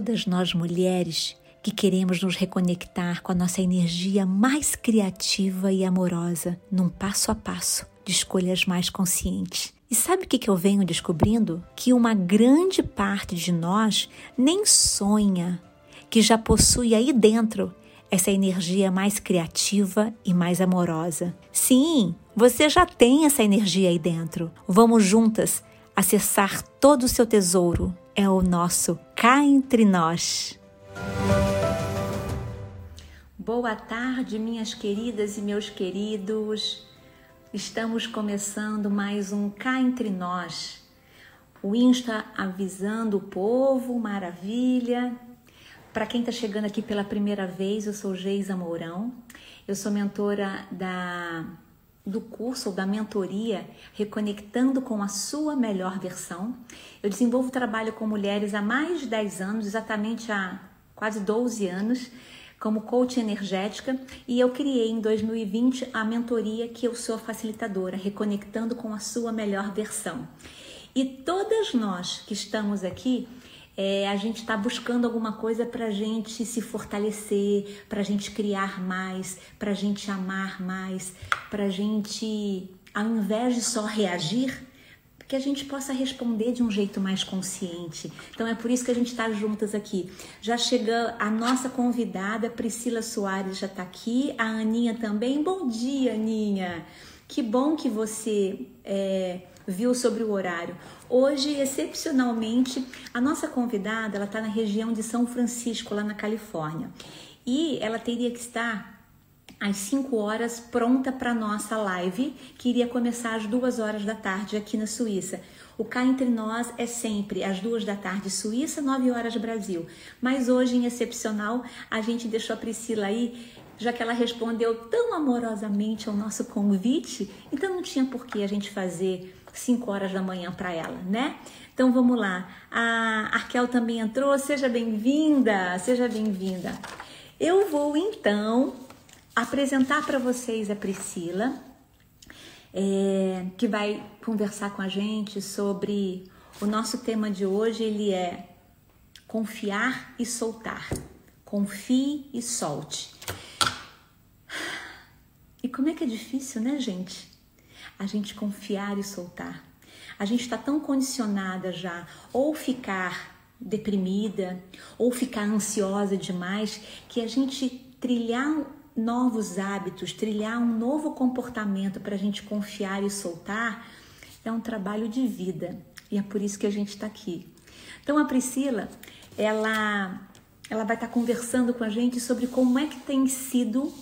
todas nós mulheres que queremos nos reconectar com a nossa energia mais criativa e amorosa, num passo a passo de escolhas mais conscientes. E sabe o que eu venho descobrindo? Que uma grande parte de nós nem sonha que já possui aí dentro essa energia mais criativa e mais amorosa. Sim, você já tem essa energia aí dentro. Vamos juntas acessar todo o seu tesouro. É o nosso cá entre nós. Boa tarde, minhas queridas e meus queridos. Estamos começando mais um Cá Entre Nós. O Insta avisando o povo, maravilha. Para quem está chegando aqui pela primeira vez, eu sou Geisa Mourão. Eu sou mentora da do curso ou da mentoria Reconectando com a sua melhor versão. Eu desenvolvo trabalho com mulheres há mais de 10 anos, exatamente há quase 12 anos como coach energética e eu criei em 2020 a mentoria que eu sou facilitadora, reconectando com a sua melhor versão. E todas nós que estamos aqui, é, a gente está buscando alguma coisa para a gente se fortalecer, para a gente criar mais, para a gente amar mais, para a gente, ao invés de só reagir, que a gente possa responder de um jeito mais consciente. Então é por isso que a gente está juntas aqui. Já chega a nossa convidada, Priscila Soares já está aqui, a Aninha também. Bom dia, Aninha! Que bom que você é, viu sobre o horário. Hoje, excepcionalmente, a nossa convidada ela está na região de São Francisco, lá na Califórnia, e ela teria que estar às 5 horas, pronta para nossa live, que iria começar às 2 horas da tarde aqui na Suíça. O Cá Entre Nós é sempre às 2 da tarde Suíça, 9 horas Brasil. Mas hoje, em excepcional, a gente deixou a Priscila aí, já que ela respondeu tão amorosamente ao nosso convite, então não tinha por que a gente fazer 5 horas da manhã para ela, né? Então vamos lá. A Arkel também entrou, seja bem-vinda, seja bem-vinda. Eu vou então apresentar para vocês a Priscila, é, que vai conversar com a gente sobre o nosso tema de hoje. Ele é confiar e soltar. Confie e solte. E como é que é difícil, né, gente? A gente confiar e soltar. A gente está tão condicionada já, ou ficar deprimida, ou ficar ansiosa demais, que a gente trilhar novos hábitos, trilhar um novo comportamento para a gente confiar e soltar, é um trabalho de vida e é por isso que a gente está aqui. Então a Priscila, ela, ela vai estar tá conversando com a gente sobre como é que tem sido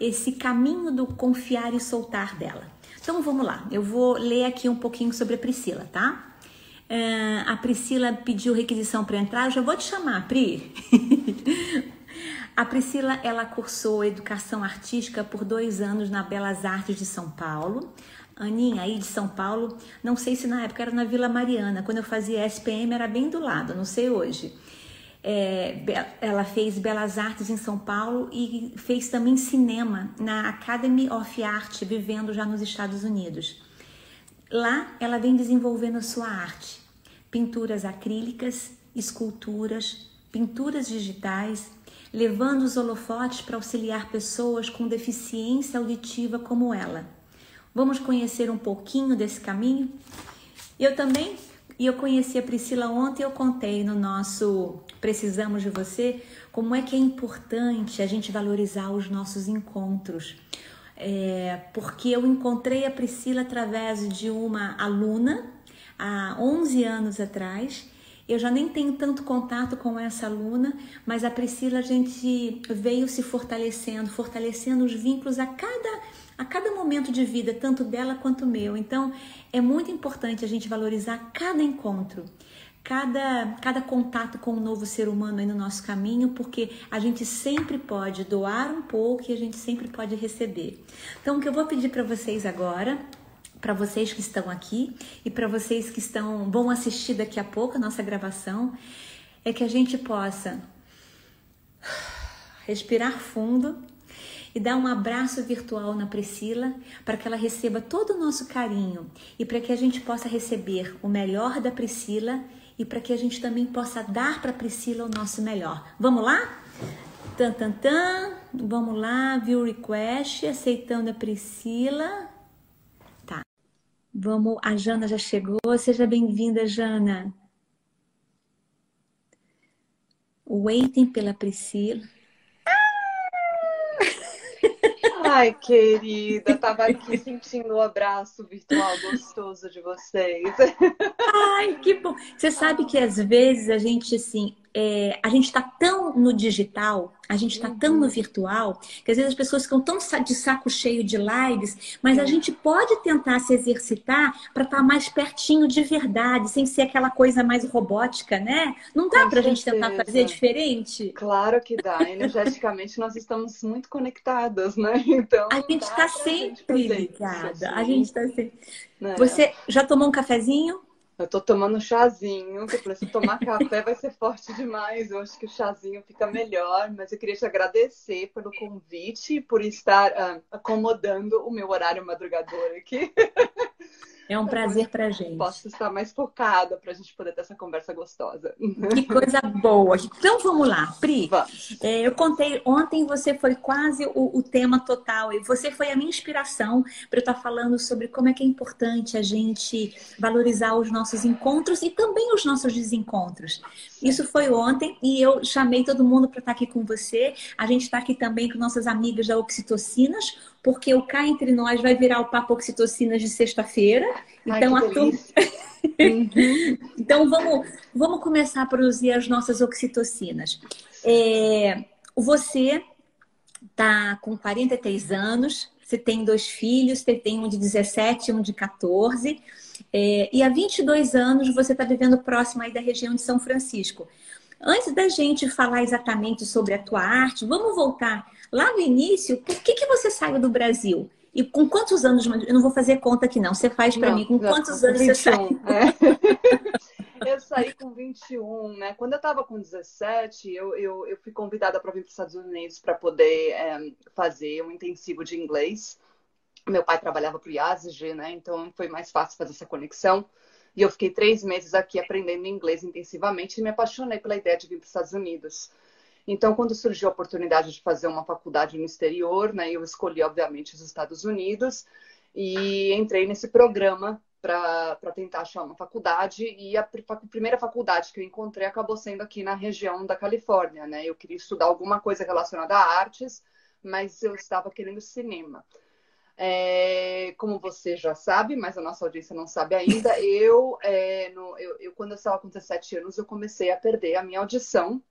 esse caminho do confiar e soltar dela. Então vamos lá, eu vou ler aqui um pouquinho sobre a Priscila, tá? Uh, a Priscila pediu requisição para entrar, eu já vou te chamar, Pri. A Priscila, ela cursou educação artística por dois anos na Belas Artes de São Paulo. Aninha, aí de São Paulo, não sei se na época era na Vila Mariana, quando eu fazia SPM era bem do lado, não sei hoje. É, ela fez Belas Artes em São Paulo e fez também cinema na Academy of Art, vivendo já nos Estados Unidos. Lá ela vem desenvolvendo a sua arte, pinturas acrílicas, esculturas, pinturas digitais, levando os holofotes para auxiliar pessoas com deficiência auditiva como ela. Vamos conhecer um pouquinho desse caminho? Eu também, e eu conheci a Priscila ontem, eu contei no nosso Precisamos de Você como é que é importante a gente valorizar os nossos encontros. É, porque eu encontrei a Priscila através de uma aluna há 11 anos atrás eu já nem tenho tanto contato com essa aluna, mas a Priscila a gente veio se fortalecendo, fortalecendo os vínculos a cada a cada momento de vida, tanto dela quanto meu. Então, é muito importante a gente valorizar cada encontro, cada, cada contato com um novo ser humano aí no nosso caminho, porque a gente sempre pode doar um pouco e a gente sempre pode receber. Então, o que eu vou pedir para vocês agora para vocês que estão aqui e para vocês que estão vão assistir daqui a pouco a nossa gravação, é que a gente possa respirar fundo e dar um abraço virtual na Priscila para que ela receba todo o nosso carinho e para que a gente possa receber o melhor da Priscila e para que a gente também possa dar para Priscila o nosso melhor. Vamos lá? Tan, tan, tan. Vamos lá, view request, aceitando a Priscila. Tá. Vamos, a Jana já chegou. Seja bem-vinda, Jana. Waiting pela Priscila. Ai, querida, tava aqui sentindo o abraço virtual gostoso de vocês. Ai, que bom. Você sabe que às vezes a gente, assim, é, a gente está tão no digital, a gente está uhum. tão no virtual, que às vezes as pessoas ficam tão de saco cheio de lives, mas a uhum. gente pode tentar se exercitar para estar tá mais pertinho de verdade, sem ser aquela coisa mais robótica, né? Não dá para a gente tentar fazer diferente? Claro que dá. Energeticamente nós estamos muito conectadas, né? Então. A gente está sempre ligada. A gente está sempre. Né? Você já tomou um cafezinho? Eu tô tomando um chazinho, que eu se tomar café vai ser forte demais. Eu acho que o chazinho fica melhor, mas eu queria te agradecer pelo convite, por estar uh, acomodando o meu horário madrugador aqui. É um prazer pra gente. Posso estar mais focada pra gente poder ter essa conversa gostosa. Que coisa boa. Então vamos lá, Pri. Vamos. É, eu contei ontem, você foi quase o, o, tema total e você foi a minha inspiração para eu estar falando sobre como é que é importante a gente valorizar os nossos encontros e também os nossos desencontros. Isso foi ontem e eu chamei todo mundo para estar aqui com você. A gente está aqui também com nossas amigas da Oxitocinas, porque o Cá Entre Nós vai virar o Papo Oxitocinas de sexta-feira. Então, Ai, turma... uhum. então vamos, vamos começar a produzir as nossas oxitocinas. É, você está com 43 anos, você tem dois filhos, você tem um de 17 e um de 14. É, e há 22 anos você está vivendo próximo aí da região de São Francisco. Antes da gente falar exatamente sobre a tua arte, vamos voltar lá no início. Por que, que você saiu do Brasil? E com quantos anos? Eu não vou fazer conta aqui, não. Você faz para mim. Com quantos anos 21, você saiu? É. eu saí com 21, né? Quando eu estava com 17, eu, eu, eu fui convidada para vir para os Estados Unidos para poder é, fazer um intensivo de inglês. Meu pai trabalhava para o IASG, né? Então foi mais fácil fazer essa conexão. E eu fiquei três meses aqui aprendendo inglês intensivamente e me apaixonei pela ideia de vir para os Estados Unidos. Então, quando surgiu a oportunidade de fazer uma faculdade no exterior, né, eu escolhi, obviamente, os Estados Unidos e entrei nesse programa para tentar achar uma faculdade. E a, primeira faculdade que eu encontrei acabou sendo aqui na região da Califórnia. Né? Eu queria estudar alguma coisa relacionada a artes, mas eu estava querendo cinema. É, como você já sabe, mas a nossa audiência não sabe ainda, eu, é, no, eu, eu, quando eu estava com 17 anos, eu comecei a perder a minha audição.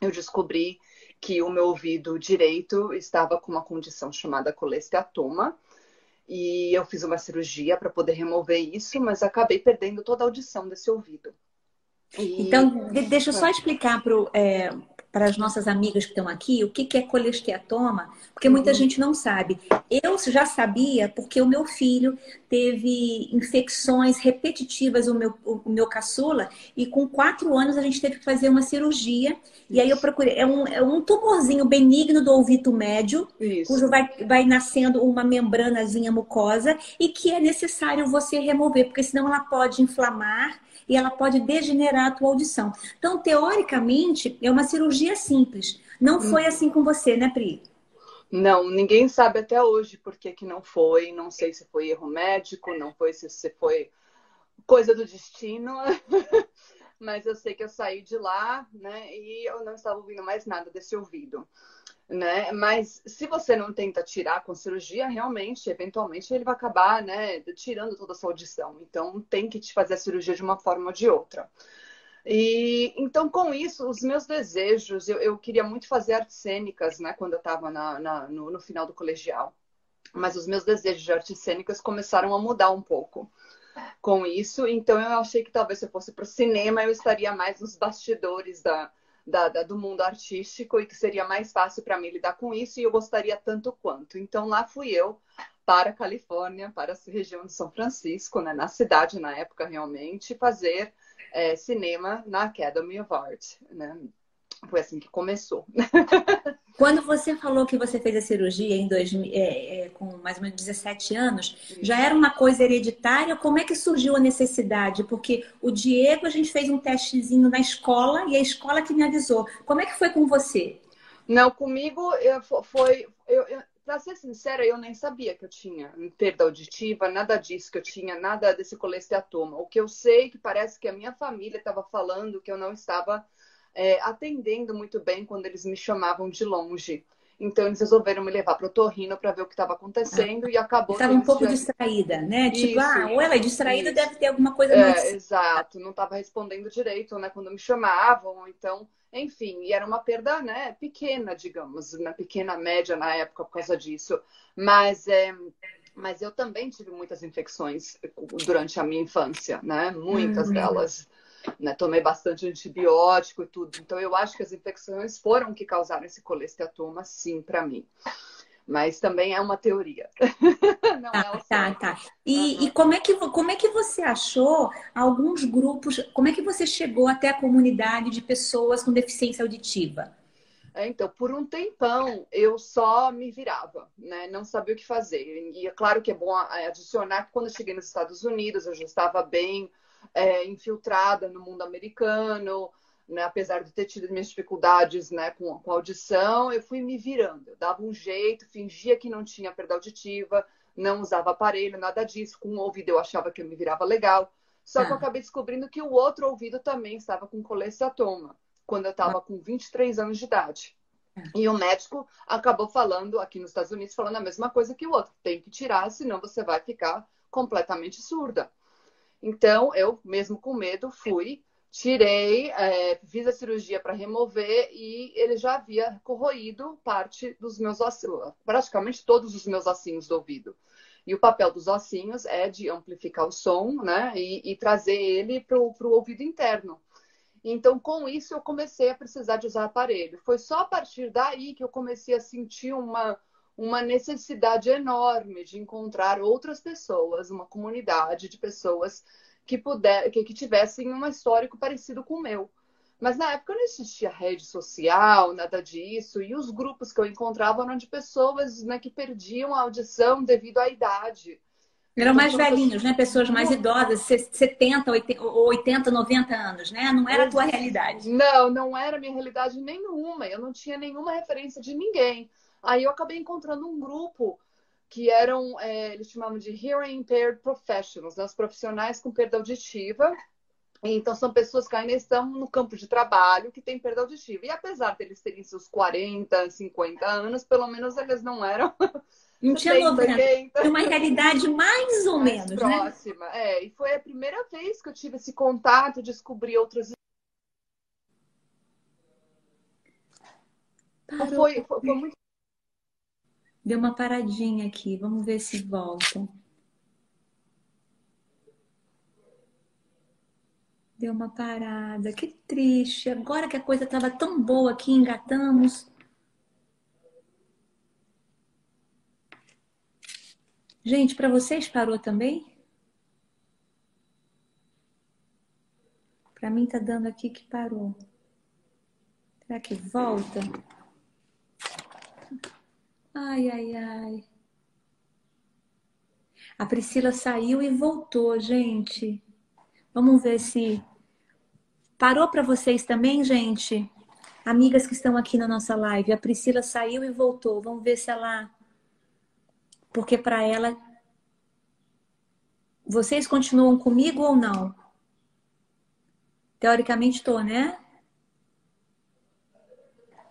Eu descobri que o meu ouvido direito estava com uma condição chamada colesteatoma. E eu fiz uma cirurgia para poder remover isso, mas acabei perdendo toda a audição desse ouvido. E... Então, deixa eu só explicar para é, para as nossas amigas que estão aqui o que, que é colesteatoma, porque muita uhum. gente não sabe. Eu já sabia porque o meu filho teve infecções repetitivas, o meu, o meu caçula, e com quatro anos a gente teve que fazer uma cirurgia. Isso. E aí eu procurei. É um, é um tumorzinho benigno do ouvido médio, Isso. cujo vai, vai nascendo uma membranazinha mucosa e que é necessário você remover, porque senão ela pode inflamar e ela pode degenerar a tua audição. Então, teoricamente, é uma cirurgia simples. Não foi hum. assim com você, né, Pri? Não, ninguém sabe até hoje por que, que não foi. Não sei se foi erro médico, não foi se, se foi coisa do destino. Mas eu sei que eu saí de lá, né? E eu não estava ouvindo mais nada desse ouvido né? Mas se você não tenta tirar com cirurgia, realmente, eventualmente, ele vai acabar, né, tirando toda a sua audição. Então, tem que te fazer a cirurgia de uma forma ou de outra. E então, com isso, os meus desejos, eu, eu queria muito fazer artes cênicas, né, quando eu estava no, no final do colegial. Mas os meus desejos de artes cênicas começaram a mudar um pouco com isso. Então, eu achei que talvez se eu fosse para o cinema, eu estaria mais nos bastidores da, da, da, do mundo artístico e que seria mais fácil para mim lidar com isso e eu gostaria tanto quanto. Então lá fui eu para a Califórnia, para a região de São Francisco, né, na cidade na época realmente, fazer é, cinema na Academy of Art. Né? Foi assim que começou. Quando você falou que você fez a cirurgia em dois, é, é, com mais ou menos 17 anos, já era uma coisa hereditária? Como é que surgiu a necessidade? Porque o Diego, a gente fez um testezinho na escola e a escola que me avisou. Como é que foi com você? Não, comigo eu, foi. Eu, eu, pra ser sincera, eu nem sabia que eu tinha perda auditiva, nada disso, que eu tinha nada desse colesteatoma. O que eu sei é que parece que a minha família estava falando que eu não estava é, atendendo muito bem quando eles me chamavam de longe. Então eles resolveram me levar para o torrino para ver o que estava acontecendo ah, e acabou. Estava um pouco já... distraída, né? Tipo, isso, ah, ou ela é distraída, isso. deve ter alguma coisa é, mais. Exato, não estava respondendo direito, né? Quando me chamavam, então, enfim, e era uma perda, né? Pequena, digamos, uma pequena média na época por causa disso. Mas é, mas eu também tive muitas infecções durante a minha infância, né? Muitas uhum. delas né? Tomei bastante antibiótico e tudo. Então, eu acho que as infecções foram que causaram esse colesteatoma, sim, para mim. Mas também é uma teoria. Não tá, é tá, tá. E, uhum. e, como, é que, como é que você achou alguns grupos, como é que você chegou até a comunidade de pessoas com deficiência auditiva? É, então, por um tempão, eu só me virava, né? Não sabia o que fazer. E é claro que é bom adicionar que quando eu cheguei nos Estados Unidos, eu já estava bem é, infiltrada no mundo americano, né? apesar de ter tido minhas dificuldades né, com, com audição, eu fui me virando. Eu dava um jeito, fingia que não tinha perda auditiva, não usava aparelho, nada disso. Com um ouvido eu achava que eu me virava legal. Só que eu ah. acabei descobrindo que o outro ouvido também estava com colesteatoma, quando eu estava ah. com 23 anos de idade. Ah. E o médico acabou falando, aqui nos Estados Unidos, falando a mesma coisa que o outro. Tem que tirar, senão você vai ficar completamente surda. Então, eu, mesmo com medo, fui, tirei, é, fiz a cirurgia para remover e ele já havia corroído parte dos meus ossinhos, praticamente todos os meus ossinhos do ouvido. E o papel dos ossinhos é de amplificar o som, né? E, e trazer ele para o ouvido interno. Então, com isso, eu comecei a precisar de usar aparelho. Foi só a partir daí que eu comecei a sentir uma, uma necessidade enorme de encontrar outras pessoas, uma comunidade de pessoas que, puder, que, que tivessem um histórico parecido com o meu. Mas na época não existia rede social, nada disso, e os grupos que eu encontrava eram de pessoas né, que perdiam a audição devido à idade. Eram mais então, velhinhos, né? Pessoas mais idosas, 70, 80, 90 anos, né? Não era a tua realidade. Não, não era minha realidade nenhuma. Eu não tinha nenhuma referência de ninguém. Aí eu acabei encontrando um grupo que eram, é, eles chamavam de Hearing Impaired Professionals, né? os profissionais com perda auditiva. Então, são pessoas que ainda estão no campo de trabalho que têm perda auditiva. E apesar deles terem seus 40, 50 anos, pelo menos eles não eram. Não tinha 90. Uma realidade mais ou mais menos, né? próxima. Né? É, e foi a primeira vez que eu tive esse contato, descobri outras. Foi, foi, foi muito Deu uma paradinha aqui. Vamos ver se volta. Deu uma parada. Que triste. Agora que a coisa estava tão boa aqui, engatamos. Gente, para vocês parou também? Para mim tá dando aqui que parou. Será que volta? Ai, ai, ai. A Priscila saiu e voltou, gente. Vamos ver se parou para vocês também, gente. Amigas que estão aqui na nossa live, a Priscila saiu e voltou. Vamos ver se ela porque para ela vocês continuam comigo ou não? Teoricamente estou, né?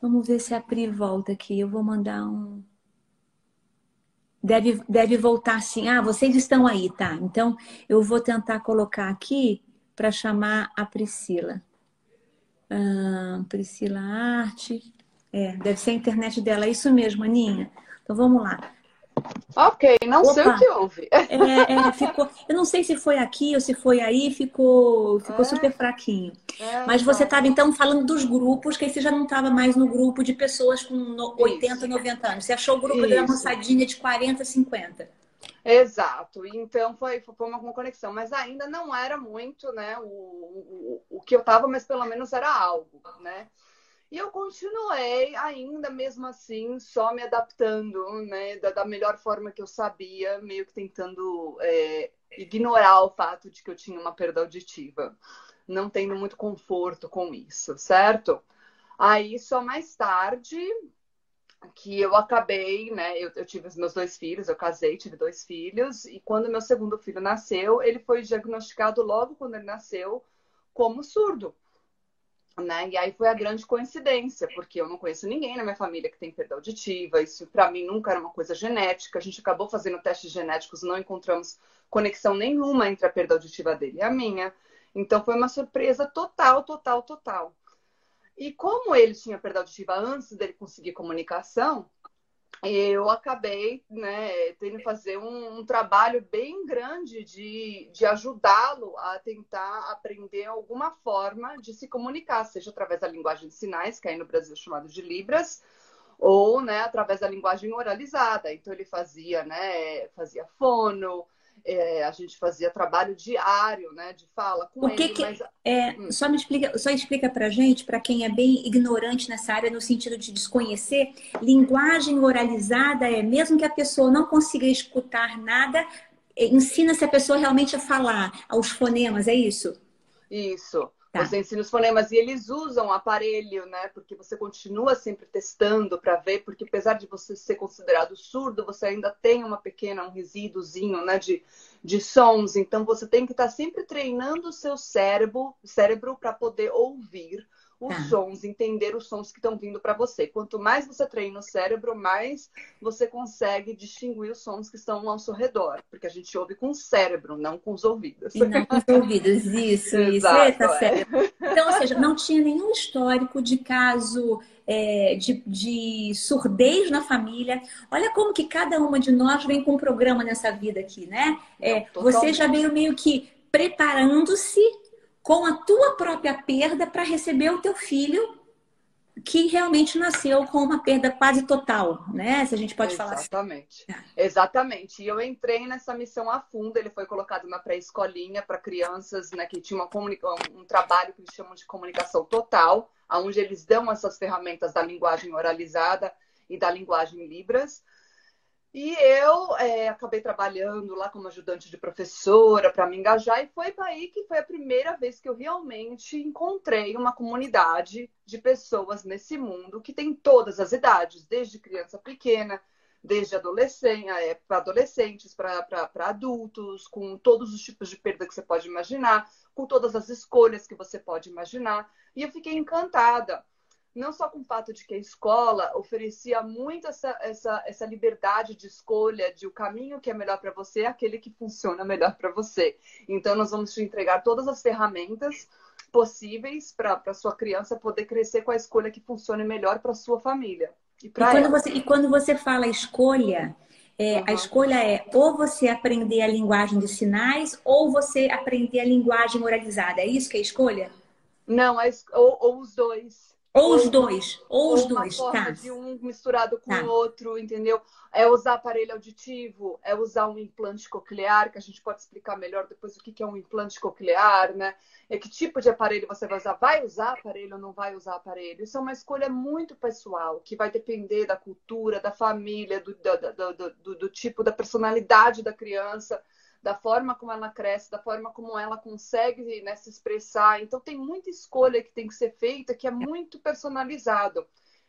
Vamos ver se a Pri volta aqui. Eu vou mandar um deve, deve voltar assim. Ah, vocês estão aí, tá? Então eu vou tentar colocar aqui para chamar a Priscila. Ah, Priscila Arte. É, deve ser a internet dela. É isso mesmo, Aninha. Então vamos lá. Ok, não Opa. sei o que houve. É, é, ficou, eu não sei se foi aqui ou se foi aí, ficou, ficou é. super fraquinho. É, Mas você estava então. então falando dos grupos, que aí você já não estava mais no grupo de pessoas com 80, Isso. 90 anos. Você achou o grupo Isso. da moçadinha de 40, 50. Exato, então foi, foi uma, uma, conexão, mas ainda não era muito, né, o, o, o que eu estava, mas pelo menos era algo, né? E eu continuei ainda mesmo assim, só me adaptando, né, da, da melhor forma que eu sabia, meio que tentando é, ignorar o fato de que eu tinha uma perda auditiva, não tendo muito conforto com isso, certo? Aí só mais tarde que eu acabei, né? Eu, eu, tive os meus dois filhos, eu casei, tive dois filhos, e quando meu segundo filho nasceu, ele foi diagnosticado logo quando ele nasceu como surdo. Né? E aí foi a grande coincidência, porque eu não conheço ninguém na minha família que tem perda auditiva. Isso para mim nunca era uma coisa genética. A gente acabou fazendo testes genéticos, não encontramos conexão nenhuma entre a perda auditiva dele e a minha. Então foi uma surpresa total, total, total. E como ele tinha perda auditiva antes dele conseguir comunicação, eu acabei né, tendo que fazer um, um, trabalho bem grande de, de ajudá-lo a tentar aprender alguma forma de se comunicar, seja através da linguagem de sinais, que aí no Brasil é chamado de Libras, ou né, através da linguagem oralizada. Então ele fazia, né, fazia fono, é, a gente fazia trabalho diário, né, de fala com o que ele. Que, mas... é, hum. Só me explica, só explica para gente, para quem é bem ignorante nessa área no sentido de desconhecer, linguagem oralizada é mesmo que a pessoa não consiga escutar nada, é, ensina-se a pessoa realmente a falar aos fonemas, é isso? Isso. Tá. Você ensina os fonemas e eles usam o aparelho, né? Porque você continua sempre testando para ver, porque apesar de você ser considerado surdo, você ainda tem uma pequena, um resíduozinho, né? De, de sons. Então você tem que estar tá sempre treinando o seu cérebro, cérebro para poder ouvir os tá. sons, entender os sons que estão vindo para você. Quanto mais você treina o cérebro, mais você consegue distinguir os sons que estão ao seu redor, porque a gente ouve com o cérebro, não com os ouvidos. E não com os ouvidos, isso, isso. Exato, Eita, é. Então, ou seja, não tinha nenhum histórico de caso é, de, de, surdez na família. Olha como que cada uma de nós vem com um programa nessa vida aqui, né? É, você já veio meio que preparando-se com a tua própria perda para receber o teu filho que realmente nasceu com uma perda quase total, né? Se a gente pode Exatamente. falar assim. Exatamente. É. Exatamente. E eu entrei nessa missão a fundo. Ele foi colocado na pré-escolinha para crianças, né, que tinha uma um trabalho que eles chamam de comunicação total, onde eles dão essas ferramentas da linguagem oralizada e da linguagem Libras e eu é, acabei trabalhando lá como ajudante de professora para me engajar, e foi aí que foi a primeira vez que eu realmente encontrei uma comunidade de pessoas nesse mundo que tem todas as idades, desde criança pequena, desde adolescente, é, para adolescentes, para adultos, com todos os tipos de perda que você pode imaginar, com todas as escolhas que você pode imaginar. E eu fiquei encantada não só com o fato de que a escola oferecia muito essa, essa, essa liberdade de escolha de o caminho que é melhor para você é aquele que funciona melhor para você. Então, nós vamos te entregar todas as ferramentas possíveis para a sua criança poder crescer com a escolha que funcione melhor para a sua família. E, e, quando você, e quando você fala escolha, é, uhum. a escolha é ou você aprender a linguagem de sinais ou você aprender a linguagem oralizada. É isso que é a escolha? Não, ou, ou os dois. Ou os dois, ou os dois, uma tá. de um misturado com tá. o outro, entendeu? É usar aparelho auditivo, é usar um implante coclear, que a gente pode explicar melhor depois o que é um implante coclear, né? É que tipo de aparelho você vai usar? Vai usar aparelho ou não vai usar aparelho? Isso é uma escolha muito pessoal, que vai depender da cultura, da família, do, do, do, do, do tipo, da personalidade da criança da forma como ela cresce, da forma como ela consegue né, se expressar. Então, tem muita escolha que tem que ser feita que é muito personalizado.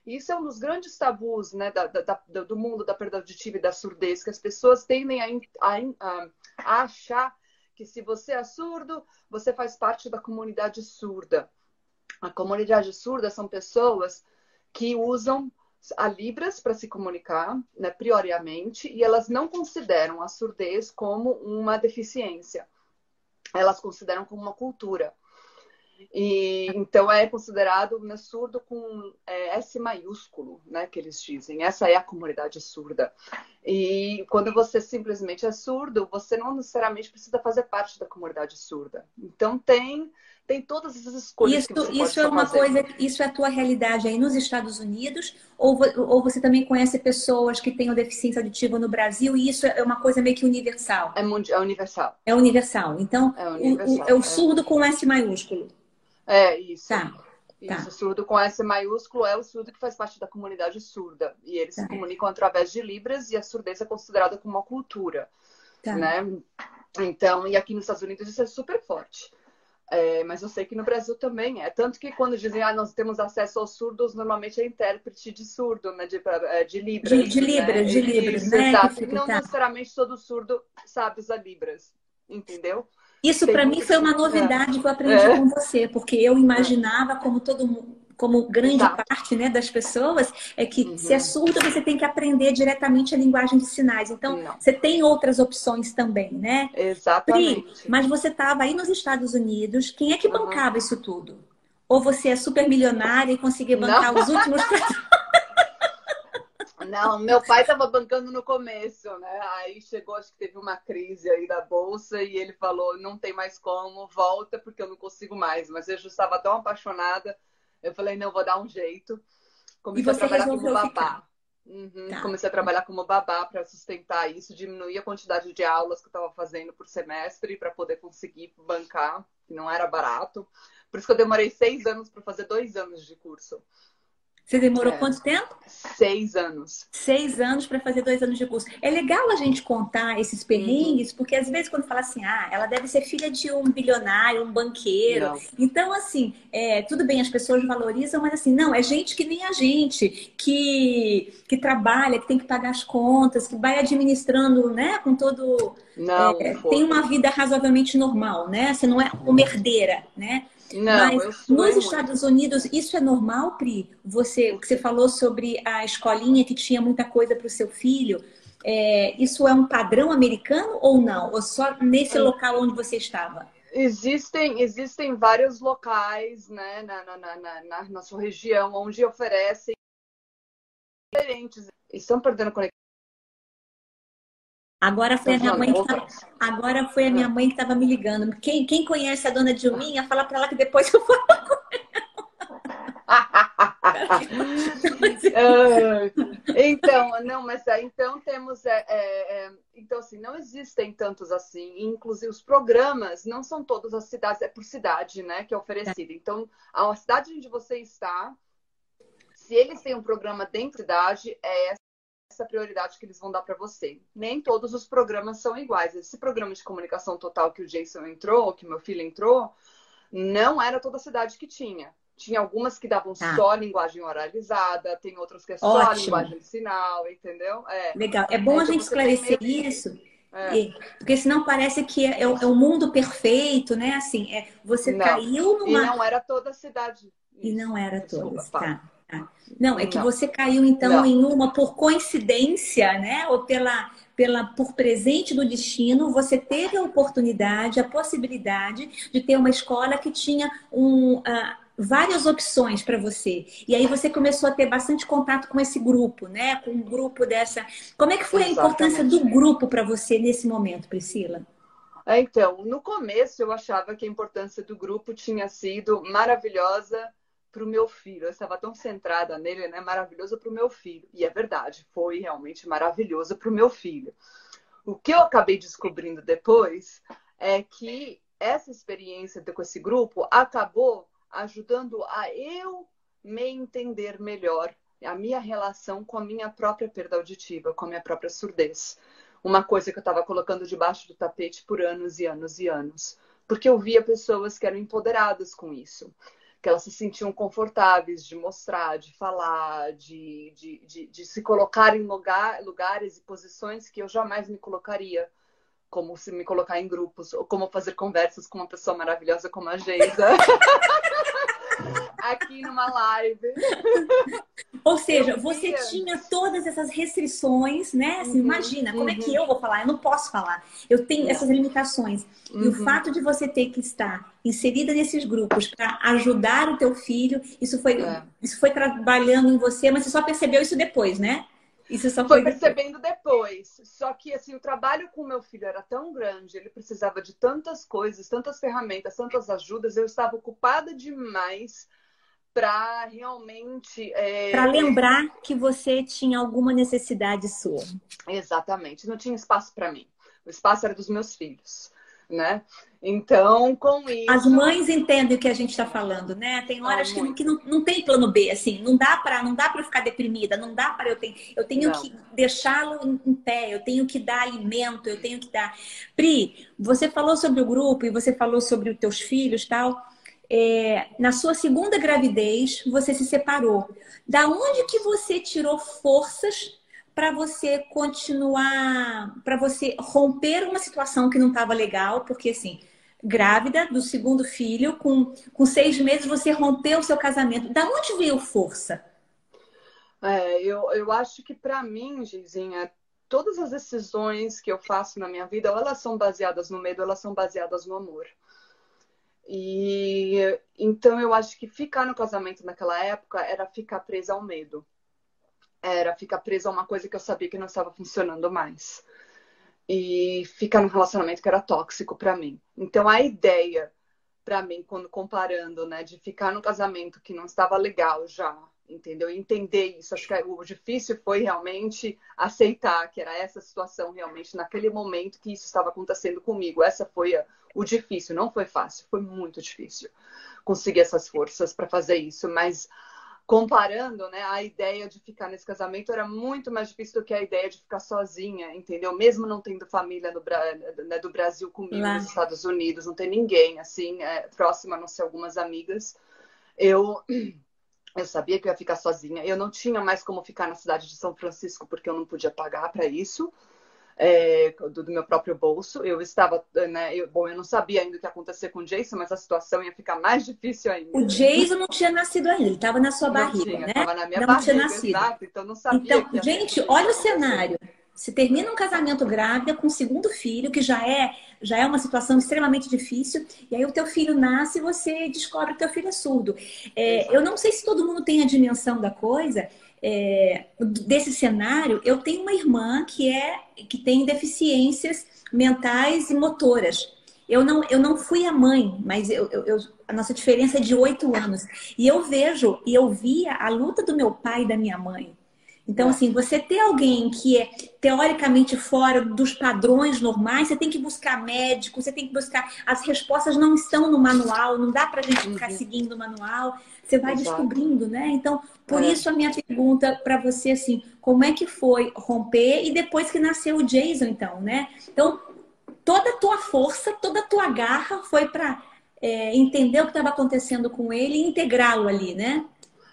E isso é um dos grandes tabus né, da, da, do mundo da perda auditiva e da surdez, que as pessoas tendem a, a, a achar que se você é surdo, você faz parte da comunidade surda. A comunidade surda são pessoas que usam a Libras para se comunicar, né, prioriamente, e elas não consideram a surdez como uma deficiência. Elas consideram como uma cultura. E então é considerado né, surdo com é, S maiúsculo, né, que eles dizem. Essa é a comunidade surda. E quando você simplesmente é surdo, você não necessariamente precisa fazer parte da comunidade surda. Então tem tem todas essas escolhas isso, que você Isso é uma fazer. coisa, isso é a tua realidade aí nos Estados Unidos? Ou, ou você também conhece pessoas que têm deficiência auditiva no Brasil e isso é uma coisa meio que universal? É, é universal. É universal. Então, é, universal, o, o, é o surdo é. com S maiúsculo. É, isso. Tá. Isso, tá. surdo com S maiúsculo é o surdo que faz parte da comunidade surda. E eles tá. se comunicam através de Libras e a surdez é considerada como uma cultura. Tá. Né? Então, e aqui nos Estados Unidos isso é super forte. É, mas eu sei que no Brasil também é. Tanto que quando dizem, ah, nós temos acesso aos surdos, normalmente é intérprete de surdo, né? De, é, de Libras. De, de Libras, né? de Libras, Isso, né? Exato. Não necessariamente todo surdo sabe usar Libras, entendeu? Isso para mim foi uma novidade que eu aprendi é. com você, porque eu imaginava como todo mundo como grande parte né, das pessoas, é que uhum. se é surdo, você tem que aprender diretamente a linguagem de sinais. Então, Não. você tem outras opções também, né? Exatamente. Pri, mas você estava aí nos Estados Unidos, quem é que bancava uhum. isso tudo? Ou você é super milionária e conseguia bancar Não. os últimos Não, meu pai estava bancando no começo, né? Aí chegou, acho que teve uma crise aí da bolsa e ele falou: não tem mais como, volta porque eu não consigo mais. Mas eu já estava tão apaixonada eu falei, não, vou dar um jeito. Comecei a trabalhar como babá. Uhum. Tá. Comecei a trabalhar como babá para sustentar isso, diminuir a quantidade de aulas que eu estava fazendo por semestre para poder conseguir bancar, que não era barato. Por isso que eu demorei seis anos para fazer dois anos de curso. Você demorou é. quanto tempo? Seis anos. Seis anos para fazer dois anos de curso. É legal a gente contar esses perrengues, uhum. porque às vezes quando fala assim, ah, ela deve ser filha de um bilionário, um banqueiro. Não. Então, assim, é, tudo bem, as pessoas valorizam, mas assim, não, é gente que nem a gente, que, que trabalha, que tem que pagar as contas, que vai administrando, né, com todo. Não, é, tem uma vida razoavelmente normal, né? Você não é uma herdeira, né? Não, Mas nos Estados Unidos, isso é normal, Pri? Você, que você falou sobre a escolinha que tinha muita coisa para o seu filho. É, isso é um padrão americano ou não? Ou só nesse local onde você estava? Existem, existem vários locais né, na, na, na, na, na sua região onde oferecem diferentes. Estão perdendo conexão Agora foi a minha mãe que tava, agora foi a minha mãe que estava me ligando. Quem, quem conhece a dona Dilminha, fala para ela que depois eu falo com ela. então, não, mas então temos é, é, é, então assim não existem tantos assim. Inclusive os programas não são todas as cidades, é por cidade, né, que é oferecido. Então a cidade onde você está, se eles têm um programa dentro da cidade, é essa prioridade que eles vão dar para você. Nem todos os programas são iguais. Esse programa de comunicação total que o Jason entrou, que meu filho entrou, não era toda a cidade que tinha. Tinha algumas que davam ah. só linguagem oralizada, tem outras que é só Ótimo. linguagem de sinal, entendeu? É. Legal. É bom é, a gente esclarecer isso. É. Porque senão parece que é, é, o é mundo perfeito, né? Assim, é, você não. caiu numa. E não era toda a cidade. E não era toda. Tá. Não, é que não. você caiu então não. em uma por coincidência, né? Ou pela, pela por presente do destino, você teve a oportunidade, a possibilidade de ter uma escola que tinha um, uh, várias opções para você. E aí você começou a ter bastante contato com esse grupo, né? Com um grupo dessa. Como é que foi Exatamente. a importância do grupo para você nesse momento, Priscila? É, então, no começo eu achava que a importância do grupo tinha sido maravilhosa para o meu filho. Eu estava tão centrada nele, né? Maravilhoso para o meu filho. E é verdade, foi realmente maravilhoso para o meu filho. O que eu acabei descobrindo depois é que essa experiência com esse grupo acabou ajudando a eu me entender melhor, a minha relação com a minha própria perda auditiva, com a minha própria surdez. Uma coisa que eu estava colocando debaixo do tapete por anos e anos e anos. Porque eu via pessoas que eram empoderadas com isso que elas se sentiam confortáveis de mostrar, de falar, de, de, de, de se colocar em lugar, lugares e posições que eu jamais me colocaria como se me colocar em grupos, ou como fazer conversas com uma pessoa maravilhosa como a Geisa. Aqui numa live. Ou seja, você tinha todas essas restrições, né? Assim, uhum, imagina, como uhum. é que uhum. eu vou falar? Eu não posso falar. Eu tenho essas limitações. Uhum. E o uhum. fato de você ter que estar inserida nesses grupos para ajudar o teu filho, isso foi, é. isso foi trabalhando em você, mas você só percebeu isso depois, né? Isso só foi, foi percebendo depois. Só que assim, o trabalho com meu filho era tão grande, ele precisava de tantas coisas, tantas ferramentas, tantas ajudas, eu estava ocupada demais para realmente é... para lembrar que você tinha alguma necessidade sua. Exatamente, não tinha espaço para mim. O espaço era dos meus filhos. né? Então, com isso. As mães entendem o que a gente está falando, né? Tem horas que, não, que não, não tem plano B, assim, não dá para não dá para ficar deprimida, não dá para eu tenho eu tenho não. que deixá-lo em pé, eu tenho que dar alimento, eu tenho que dar. Pri, você falou sobre o grupo e você falou sobre os teus filhos, tal. É, na sua segunda gravidez, você se separou. Da onde que você tirou forças para você continuar, para você romper uma situação que não estava legal, porque assim, grávida do segundo filho, com, com seis meses você rompeu o seu casamento. Da onde veio força? É, eu, eu acho que para mim, Gizinha, todas as decisões que eu faço na minha vida, elas são baseadas no medo, elas são baseadas no amor. E então eu acho que ficar no casamento naquela época era ficar presa ao medo era ficar presa a uma coisa que eu sabia que não estava funcionando mais. E ficar num relacionamento que era tóxico para mim. Então a ideia para mim quando comparando, né, de ficar num casamento que não estava legal já, entendeu? Entender isso, acho que o difícil foi realmente aceitar que era essa situação realmente naquele momento que isso estava acontecendo comigo. Essa foi a, o difícil, não foi fácil, foi muito difícil conseguir essas forças para fazer isso, mas comparando, né, a ideia de ficar nesse casamento era muito mais difícil do que a ideia de ficar sozinha, entendeu? Mesmo não tendo família no, né, do Brasil comigo Lá. nos Estados Unidos, não tem ninguém, assim, é, próxima, a não ser algumas amigas, eu eu sabia que eu ia ficar sozinha. Eu não tinha mais como ficar na cidade de São Francisco porque eu não podia pagar para isso é, do, do, meu próprio bolso. Eu estava, né? Eu, bom, eu não sabia ainda o que ia acontecer com o Jason, mas a situação ia ficar mais difícil ainda. O Jason não tinha nascido ainda, ele estava na sua não barriga, tinha, né? Estava na minha não barriga, tinha nascido. Exato, então não sabia. Então, gente, olha o cenário. Se termina um casamento grávida com o segundo filho, que já é já é uma situação extremamente difícil, e aí o teu filho nasce e você descobre que teu filho é surdo. É, eu não sei se todo mundo tem a dimensão da coisa, é, desse cenário, eu tenho uma irmã que é que tem deficiências mentais e motoras. Eu não, eu não fui a mãe, mas eu, eu a nossa diferença é de oito anos. E eu vejo e eu via a luta do meu pai e da minha mãe. Então, assim, você ter alguém que é teoricamente fora dos padrões normais, você tem que buscar médico, você tem que buscar. As respostas não estão no manual, não dá pra gente ficar uhum. seguindo o manual. Você vai Exato. descobrindo, né? Então, por é. isso a minha pergunta para você, assim, como é que foi romper e depois que nasceu o Jason, então, né? Então, toda a tua força, toda a tua garra foi para é, entender o que estava acontecendo com ele e integrá-lo ali, né?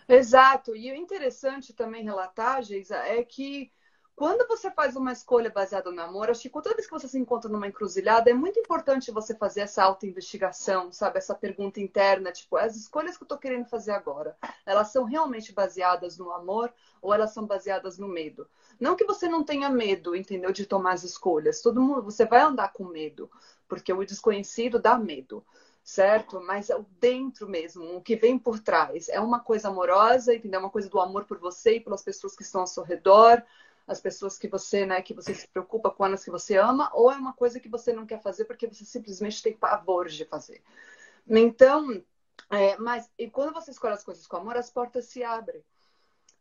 Exato. E o interessante também relatar, Geisa, é que quando você faz uma escolha baseada no amor, acho que toda vez que você se encontra numa encruzilhada, é muito importante você fazer essa autoinvestigação, sabe? Essa pergunta interna, tipo, as escolhas que eu tô querendo fazer agora, elas são realmente baseadas no amor ou elas são baseadas no medo? Não que você não tenha medo, entendeu, de tomar as escolhas. Todo mundo, você vai andar com medo, porque o desconhecido dá medo certo? Mas é o dentro mesmo, o que vem por trás. É uma coisa amorosa, entendeu? É uma coisa do amor por você e pelas pessoas que estão ao seu redor, as pessoas que você, né, que você se preocupa com elas que você ama, ou é uma coisa que você não quer fazer porque você simplesmente tem pavor de fazer. Então, é, mas e quando você escolhe as coisas com amor, as portas se abrem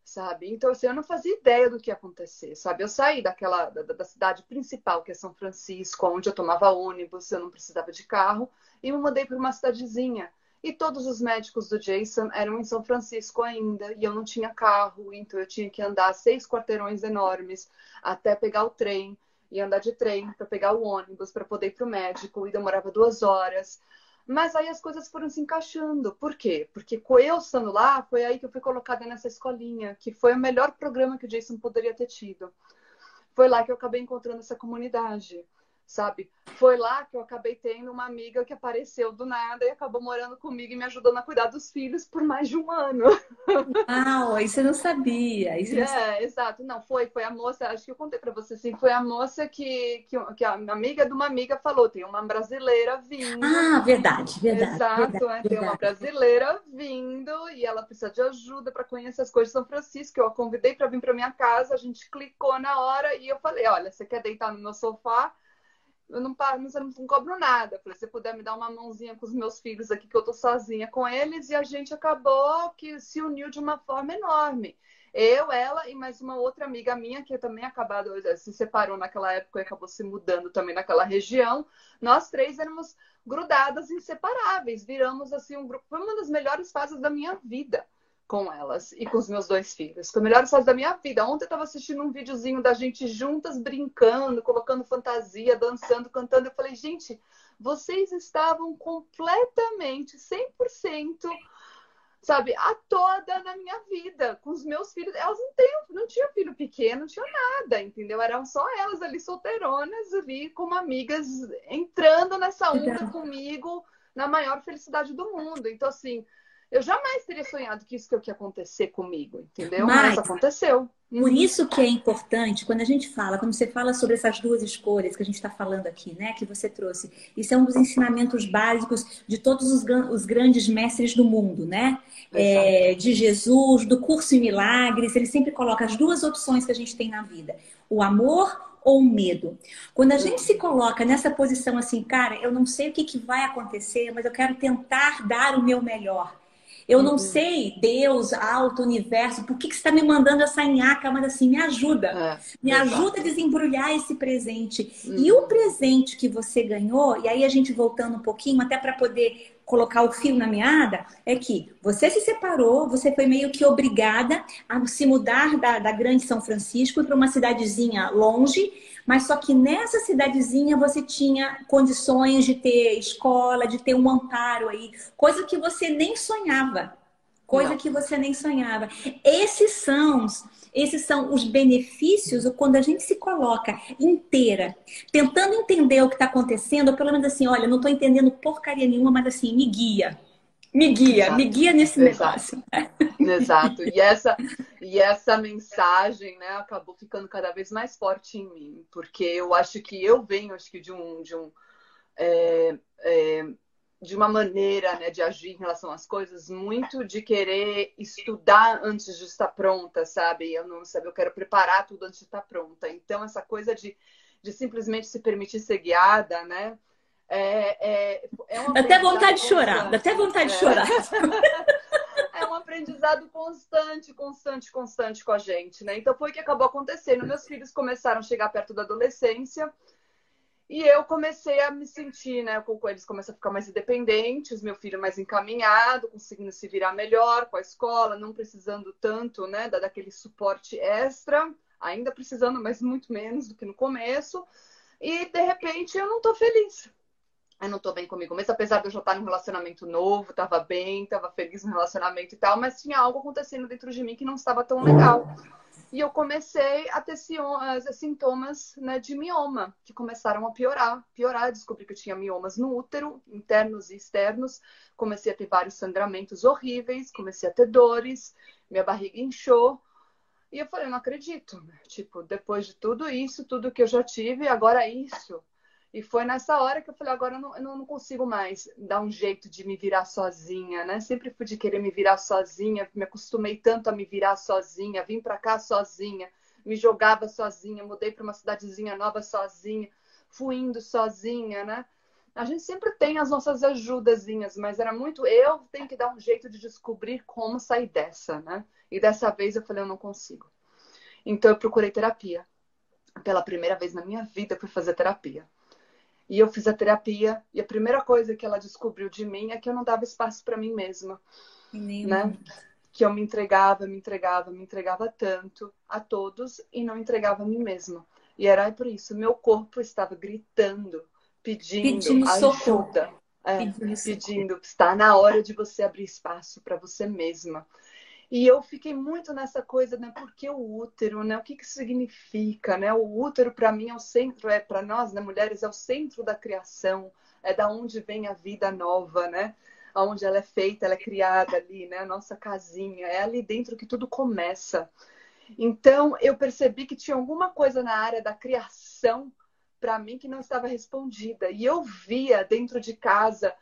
sabe? Então, assim, eu não fazia ideia do que ia acontecer, sabe? Eu saí daquela, da, da, cidade principal, que é São Francisco, onde eu tomava ônibus, eu não precisava de carro, e me mudei para uma cidadezinha. E todos os médicos do Jason eram em São Francisco ainda, e eu não tinha carro, então eu tinha que andar seis quarteirões enormes até pegar o trem, e andar de trem para pegar o ônibus, para poder ir para o médico, e demorava duas horas. Mas aí as coisas foram se encaixando. Por quê? Porque com eu estando lá, foi aí que eu fui colocada nessa escolinha, que foi o melhor programa que o Jason poderia ter tido. Foi lá que eu acabei encontrando essa comunidade sabe? Foi lá que eu acabei tendo uma amiga que apareceu do nada e acabou morando comigo e me ajudando a cuidar dos filhos por mais de um ano. Ah, isso eu não sabia. Isso é, sabia. exato. Não, foi, foi a moça, acho que eu contei para você assim, foi a moça que, que, que, a amiga de uma amiga falou, tem uma brasileira vindo. Ah, verdade, verdade. Exato, verdade, é, tem uma brasileira vindo e ela precisa de ajuda para conhecer as coisas de São Francisco. Eu a convidei para vir para minha casa, a gente clicou na hora e eu falei, olha, você quer deitar no meu sofá? Eu não, não, não cobro nada. Falei, se puder me dar uma mãozinha com os meus filhos aqui, que eu tô sozinha com eles, e a gente acabou que se uniu de uma forma enorme. Eu, ela e mais uma outra amiga minha que também acabado se separou naquela época e acabou se mudando também naquela região. Nós três éramos grudadas, inseparáveis. Viramos assim um grupo. Foi uma das melhores fases da minha vida com elas e com os meus dois filhos. Foi a melhor fase da minha vida. Ontem eu estava assistindo um videozinho da gente juntas brincando, colocando fantasia, dançando, cantando. Eu falei, gente, vocês estavam completamente, 100%, sabe, a toda na minha vida, com os meus filhos. Elas não, têm, não tinham filho pequeno, não tinham nada, entendeu? Eram só elas ali, solteironas, ali, como amigas, entrando nessa onda comigo, na maior felicidade do mundo. Então, assim eu jamais teria sonhado que isso que ia acontecer comigo, entendeu? Mas, Mas aconteceu. Por isso que é importante, quando a gente fala, quando você fala sobre essas duas escolhas que a gente está falando aqui, né? Que você trouxe. Isso é um dos ensinamentos básicos de todos os, os grandes mestres do mundo, né? É, de Jesus, do curso em milagres. Ele sempre coloca as duas opções que a gente tem na vida: o amor ou medo. Quando a gente se coloca nessa posição assim, cara, eu não sei o que, que vai acontecer, mas eu quero tentar dar o meu melhor. Eu não uhum. sei, Deus, alto, universo, por que, que você está me mandando essa nhaca? Mas assim, me ajuda. É, me ajuda a desembrulhar esse presente. Uhum. E o presente que você ganhou, e aí a gente voltando um pouquinho, até para poder colocar o fio na meada, é que você se separou, você foi meio que obrigada a se mudar da, da grande São Francisco para uma cidadezinha longe mas só que nessa cidadezinha você tinha condições de ter escola, de ter um amparo aí, coisa que você nem sonhava. Coisa Não. que você nem sonhava. Esses são, esses são os benefícios quando a gente se coloca inteira, tentando entender o que está acontecendo, ou pelo menos assim, olha, não estou entendendo porcaria nenhuma, mas assim, me guia. Me guia, Exato. me guia nesse Exato. negócio. Exato. E essa, e essa mensagem, né, acabou ficando cada vez mais forte em mim, porque eu acho que eu venho, acho que de um, de um, é, é, de uma maneira, né, de agir em relação às coisas muito de querer estudar antes de estar pronta, sabe? Eu não sabe, eu quero preparar tudo antes de estar pronta. Então essa coisa de, de simplesmente se permitir ser guiada, né? É, é, é um até vontade de chorar, dá até vontade de chorar. é um aprendizado constante, constante, constante com a gente, né? Então foi o que acabou acontecendo. Meus filhos começaram a chegar perto da adolescência e eu comecei a me sentir, né? Com eles começam a ficar mais independentes, meu filho mais encaminhado, conseguindo se virar melhor com a escola, não precisando tanto, né? Daquele suporte extra, ainda precisando, mas muito menos do que no começo. E de repente eu não tô feliz eu não tô bem comigo mesmo, apesar de eu já estar num relacionamento novo, tava bem, tava feliz no relacionamento e tal, mas tinha algo acontecendo dentro de mim que não estava tão legal. E eu comecei a ter sintomas né, de mioma, que começaram a piorar. Piorar, descobri que eu tinha miomas no útero, internos e externos. Comecei a ter vários sangramentos horríveis, comecei a ter dores, minha barriga inchou. E eu falei, não acredito. Tipo, depois de tudo isso, tudo que eu já tive, agora isso. E foi nessa hora que eu falei, agora eu não, eu não consigo mais dar um jeito de me virar sozinha, né? Sempre fui de querer me virar sozinha, me acostumei tanto a me virar sozinha, vim para cá sozinha, me jogava sozinha, mudei para uma cidadezinha nova sozinha, fui indo sozinha, né? A gente sempre tem as nossas ajudazinhas, mas era muito eu tenho que dar um jeito de descobrir como sair dessa, né? E dessa vez eu falei, eu não consigo. Então eu procurei terapia. Pela primeira vez na minha vida eu fui fazer terapia. E eu fiz a terapia e a primeira coisa que ela descobriu de mim é que eu não dava espaço para mim mesma, né? Que eu me entregava, me entregava, me entregava tanto a todos e não entregava a mim mesma. E era por isso, meu corpo estava gritando, pedindo, pedindo ajuda, é, pedindo, pedindo está na hora de você abrir espaço para você mesma. E eu fiquei muito nessa coisa, né? Porque o útero, né? O que que significa, né? O útero para mim é o centro, é para nós, né, mulheres, é o centro da criação, é da onde vem a vida nova, né? Onde ela é feita, ela é criada ali, né? A nossa casinha, é ali dentro que tudo começa. Então, eu percebi que tinha alguma coisa na área da criação para mim que não estava respondida. E eu via dentro de casa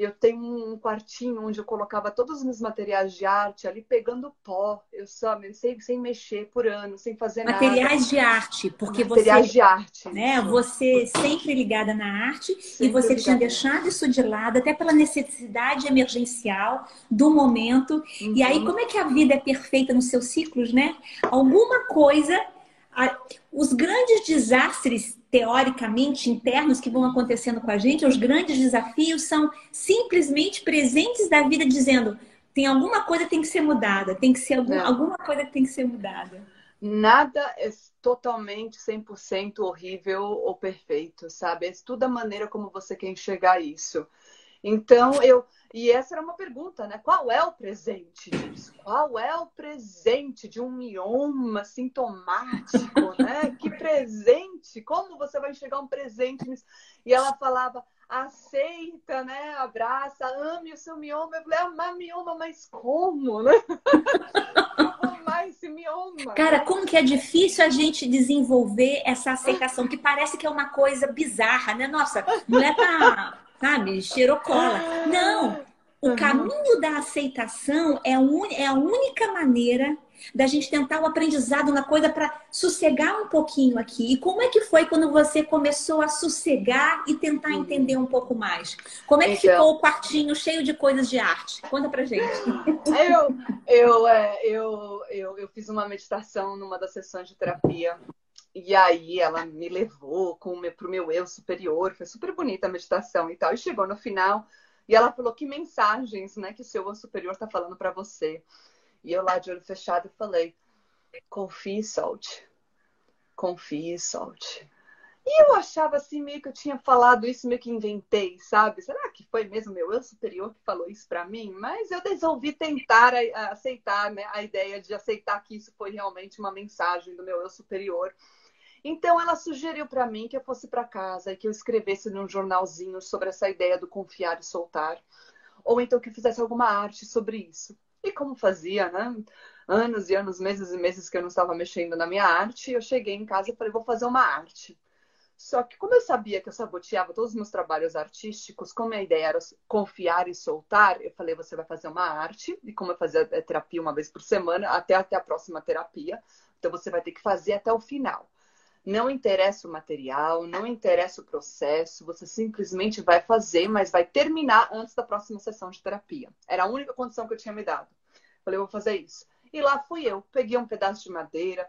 eu tenho um quartinho onde eu colocava todos os meus materiais de arte ali pegando pó, eu só sem, sem mexer por ano, sem fazer materiais nada. de arte, porque materiais você, de arte, né? Você sempre ligada na arte sempre e você tinha deixado isso de lado até pela necessidade emergencial do momento. Uhum. E aí como é que a vida é perfeita nos seus ciclos, né? Alguma coisa os grandes desastres, teoricamente, internos que vão acontecendo com a gente, os grandes desafios são simplesmente presentes da vida dizendo tem alguma coisa que tem que ser mudada, tem que ser algum, É. alguma coisa que tem que ser mudada. Nada é totalmente 100% horrível ou perfeito, sabe? É tudo a maneira como você quer enxergar isso. Então, eu. E essa era uma pergunta, né? Qual é o presente disso? Qual é o presente de um mioma sintomático, né? Que presente? Como você vai enxergar um presente nisso? E ela falava, aceita, né? Abraça, ame o seu mioma. Eu falei, amar mioma, mas como, né? Amar esse mioma. Cara, como que é difícil a gente desenvolver essa aceitação, que parece que é uma coisa bizarra, né? Nossa, não é pra, sabe, cheirocola. Não! O Uhum. caminho da aceitação é a, un- é a única maneira da gente tentar o aprendizado na coisa para sossegar um pouquinho aqui. E como é que foi quando você começou a sossegar e tentar entender um pouco mais? Como é que Então. ficou o quartinho cheio de coisas de arte? Conta pra gente. Eu, eu, é, eu, eu, eu fiz uma meditação numa das sessões de terapia. E aí ela me levou com o meu, pro meu eu superior. Foi super bonita a meditação e tal. E chegou no final e ela falou que mensagens, né, que o seu eu superior está falando para você. E eu lá de olho fechado falei: confie e solte. Confie e solte. E eu achava assim, meio que eu tinha falado isso, meio que inventei, sabe? Será que foi mesmo meu eu superior que falou isso para mim? Mas eu resolvi tentar aceitar né, a ideia de aceitar que isso foi realmente uma mensagem do meu eu superior. Então ela sugeriu para mim que eu fosse para casa e que eu escrevesse num jornalzinho sobre essa ideia do confiar e soltar, ou então que eu fizesse alguma arte sobre isso. E como fazia, né? Anos e anos, meses e meses que eu não estava mexendo na minha arte, eu cheguei em casa e falei, vou fazer uma arte. Só que como eu sabia que eu saboteava todos os meus trabalhos artísticos, como a ideia era confiar e soltar, eu falei, você vai fazer uma arte, e como eu fazia eh, terapia uma vez por semana, até, até a próxima terapia, então você vai ter que fazer até o final. Não interessa o material, não interessa o processo, você simplesmente vai fazer, mas vai terminar antes da próxima sessão de terapia. Era a única condição que eu tinha me dado. Falei, vou fazer isso. E lá fui eu, peguei um pedaço de madeira,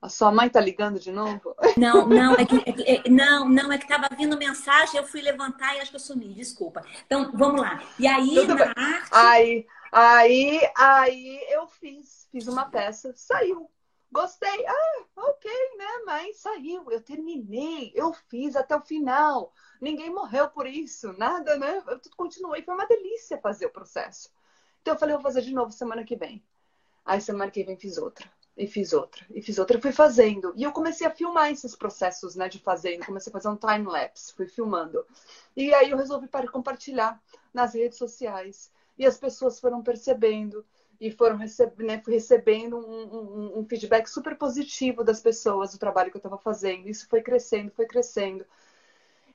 A sua mãe tá ligando de novo? Não, não, é que, é que- é- não, não, é que tava vindo mensagem, eu fui levantar e acho que eu sumi, desculpa. Então, vamos lá. E aí, Tudo na bem. arte, Aí, aí, aí eu fiz, fiz uma peça, saiu. Gostei. Ah, ok, né? Mas saiu, eu terminei, eu fiz até o final. Ninguém morreu por isso, nada, né? Eu tudo continuei, foi uma delícia fazer o processo. Então eu falei, eu vou fazer de novo semana que vem. Aí semana que vem fiz outra. E fiz outra, e fiz outra, e fui fazendo. E eu comecei a filmar esses processos, né, de fazendo. Comecei a fazer um time-lapse, fui filmando. E aí eu resolvi para compartilhar nas redes sociais. E as pessoas foram percebendo e foram recebendo, né, fui recebendo um, um- um feedback super positivo das pessoas do trabalho que eu estava fazendo. Isso foi crescendo, foi crescendo.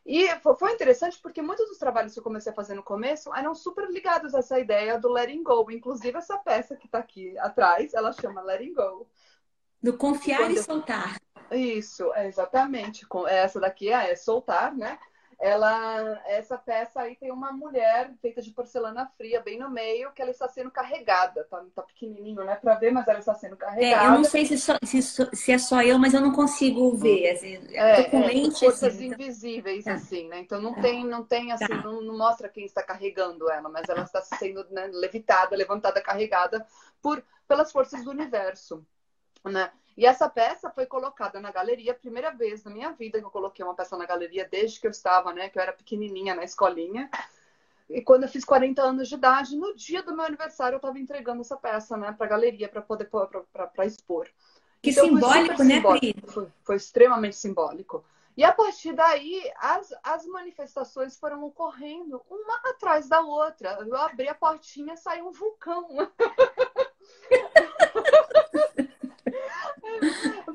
E fo- foi interessante porque muitos dos trabalhos que eu comecei a fazer no começo eram super ligados a essa ideia do letting go. Inclusive essa peça que está aqui atrás, ela chama Letting Go. do confiar Quando e eu- soltar. Isso, é exatamente. Com essa daqui é soltar, né? Ela, essa peça aí tem uma mulher feita de porcelana fria bem no meio, que ela está sendo carregada. Tá, tá pequenininho, né, para ver, mas ela está sendo É, carregada. eu não sei se, só- se, se é só eu, mas eu não consigo ver. Assim, É, com é, lente, forças assim, invisíveis, Tá. assim, né? Então não tem, não tem assim, Tá. não, não mostra quem está carregando ela, mas ela está sendo né, levitada, levantada, carregada por pelas forças do universo, né? E essa peça foi colocada na galeria, primeira vez na minha vida que eu coloquei uma peça na galeria desde que eu estava, né? Que eu era pequenininha na escolinha. E quando eu fiz 40 anos de idade, no dia do meu aniversário, eu estava entregando essa peça, né, para a galeria para poder para expor. Que Então, foi simbólico, super né, simbólico. Foi, foi extremamente simbólico. E a partir daí, as, as manifestações foram ocorrendo uma atrás da outra. Eu abri a portinha, saiu um vulcão.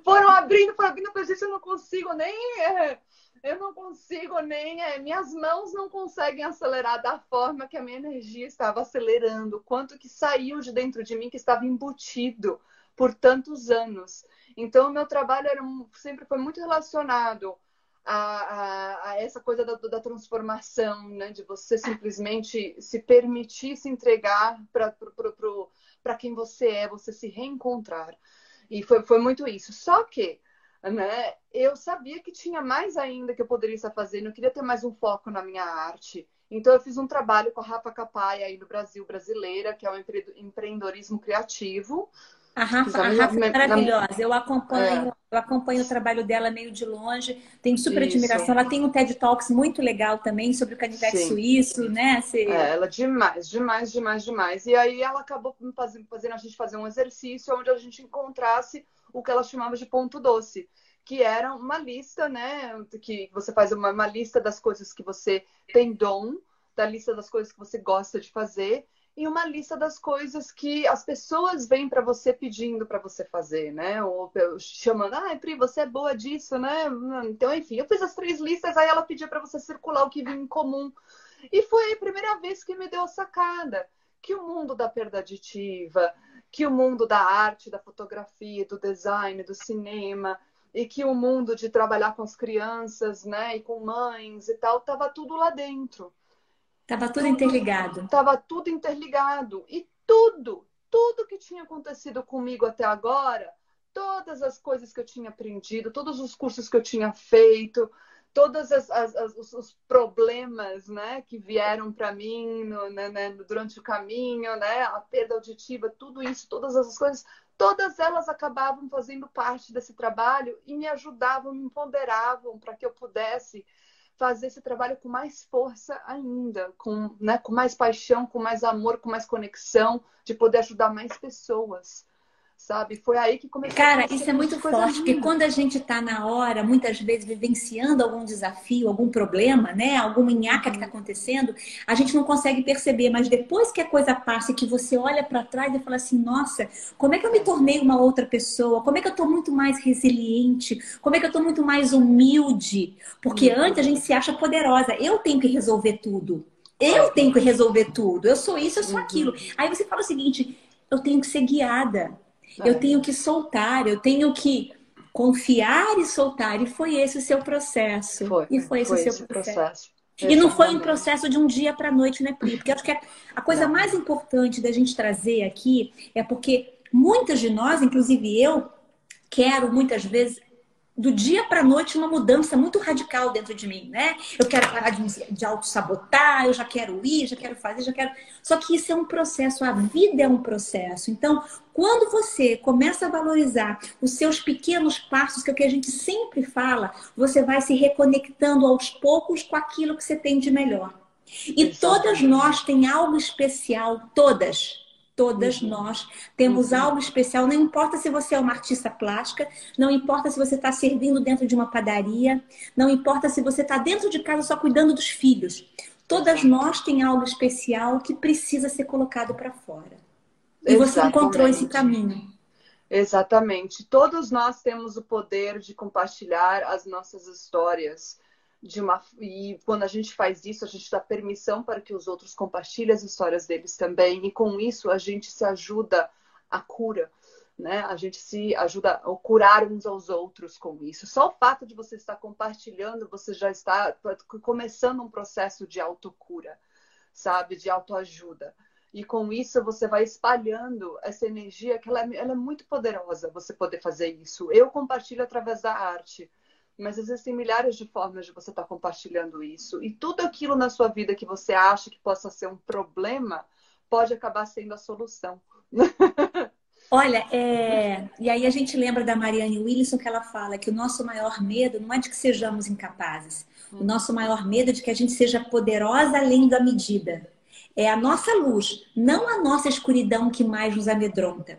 foram abrindo, foram abrindo, eu gente, eu não consigo nem. É, eu não consigo nem. É, minhas mãos não conseguem acelerar da forma que a minha energia estava acelerando, quanto que saiu de dentro de mim que estava embutido por tantos anos. Então, o meu trabalho era, sempre foi muito relacionado a, a, a essa coisa da, da, transformação, né? de você simplesmente se permitir se entregar para quem você é, você se reencontrar. E foi, foi muito isso. Só que né, eu sabia que tinha mais ainda que eu poderia estar fazendo, eu queria ter mais um foco na minha arte. Então, eu fiz um trabalho com a Rafa Capaia aí no Brasil, brasileira, que é o empreendedorismo criativo, a Rafa, a Rafa é maravilhosa. Eu acompanho, é. eu acompanho o trabalho dela meio de longe. Tenho super Isso. admiração. Ela tem um TED Talks muito legal também sobre o canivete Sim. suíço, né? Se... É, ela demais, demais, demais, demais. E aí ela acabou fazendo, fazendo a gente fazer um exercício onde a gente encontrasse o que ela chamava de ponto doce que era uma lista, né? Que você faz uma, uma lista das coisas que você tem dom, da lista das coisas que você gosta de fazer e uma lista das coisas que as pessoas vêm para você pedindo para você fazer, né? Ou chamando, ah, Pri, você é boa disso, né? Então, enfim, eu fiz as três listas, aí ela pedia para você circular o que vinha em comum. E foi a primeira vez que me deu a sacada que o mundo da perda aditiva, que o mundo da arte, da fotografia, do design, do cinema, e que o mundo de trabalhar com as crianças, né, e com mães e tal, tava tudo lá dentro. Tava tudo, tudo interligado. Tava tudo interligado. E tudo, tudo que tinha acontecido comigo até agora, todas as coisas que eu tinha aprendido, todos os cursos que eu tinha feito, todos os problemas né, que vieram para mim no, né, né, durante o caminho, né, a perda auditiva, tudo isso, todas essas coisas, todas elas acabavam fazendo parte desse trabalho e me ajudavam, me empoderavam para que eu pudesse fazer esse trabalho com mais força ainda, com, né, com mais paixão, com mais amor, com mais conexão, de poder ajudar mais pessoas sabe? Foi aí que começou Cara, isso é muito forte, porque quando a gente está na hora, muitas vezes vivenciando algum desafio, algum problema, né? Alguma nhaca que está acontecendo, a gente não consegue perceber, mas depois que a coisa passa e que você olha para trás e fala assim, nossa, como é que eu me tornei uma outra pessoa? Como é que eu estou muito mais resiliente? Como é que eu estou muito mais humilde? Porque uhum. antes a gente se acha poderosa. Eu tenho que resolver tudo. Eu tenho que resolver tudo. Eu sou isso, eu sou uhum. aquilo. Aí você fala o seguinte, eu tenho que ser guiada. Eu é. tenho que soltar, eu tenho que confiar e soltar. E foi esse o seu processo. Foi, e foi esse foi o seu esse processo. processo. E não foi um processo de um dia para a noite, né, Pri? Porque acho que a coisa mais importante da gente trazer aqui é porque muitas de nós, inclusive eu, quero muitas vezes do dia para a noite uma mudança muito radical dentro de mim, né? Eu quero parar de, de auto-sabotar, eu já quero ir, já quero fazer, já quero. Só que isso é um processo, a vida é um processo. Então, quando você começa a valorizar os seus pequenos passos, que é o que a gente sempre fala, você vai se reconectando aos poucos com aquilo que você tem de melhor. E todas nós tem algo especial, todas Todas uhum. nós temos uhum. algo especial. Não importa se você é uma artista plástica, não importa se você está servindo dentro de uma padaria, não importa se você está dentro de casa só cuidando dos filhos. Todas nós tem algo especial que precisa ser colocado para fora. E Exatamente. você encontrou esse caminho. Exatamente. Todos nós temos o poder de compartilhar as nossas histórias de uma e quando a gente faz isso a gente dá permissão para que os outros compartilhem as histórias deles também e com isso a gente se ajuda a cura né? A gente se ajuda a curar uns aos outros com isso. Só o fato de você estar compartilhando você já está começando um processo de autocura sabe? De autoajuda. E com isso você vai espalhando essa energia que ela é, ela é muito poderosa você poder fazer isso. Eu compartilho através da arte mas existem milhares de formas de você estar tá compartilhando isso. E tudo aquilo na sua vida que você acha que possa ser um problema pode acabar sendo a solução. Olha, é... e aí a gente lembra da Marianne Wilson que ela fala que o nosso maior medo não é de que sejamos incapazes. O nosso maior medo é de que a gente seja poderosa além da medida. É a nossa luz, não a nossa escuridão que mais nos amedronta.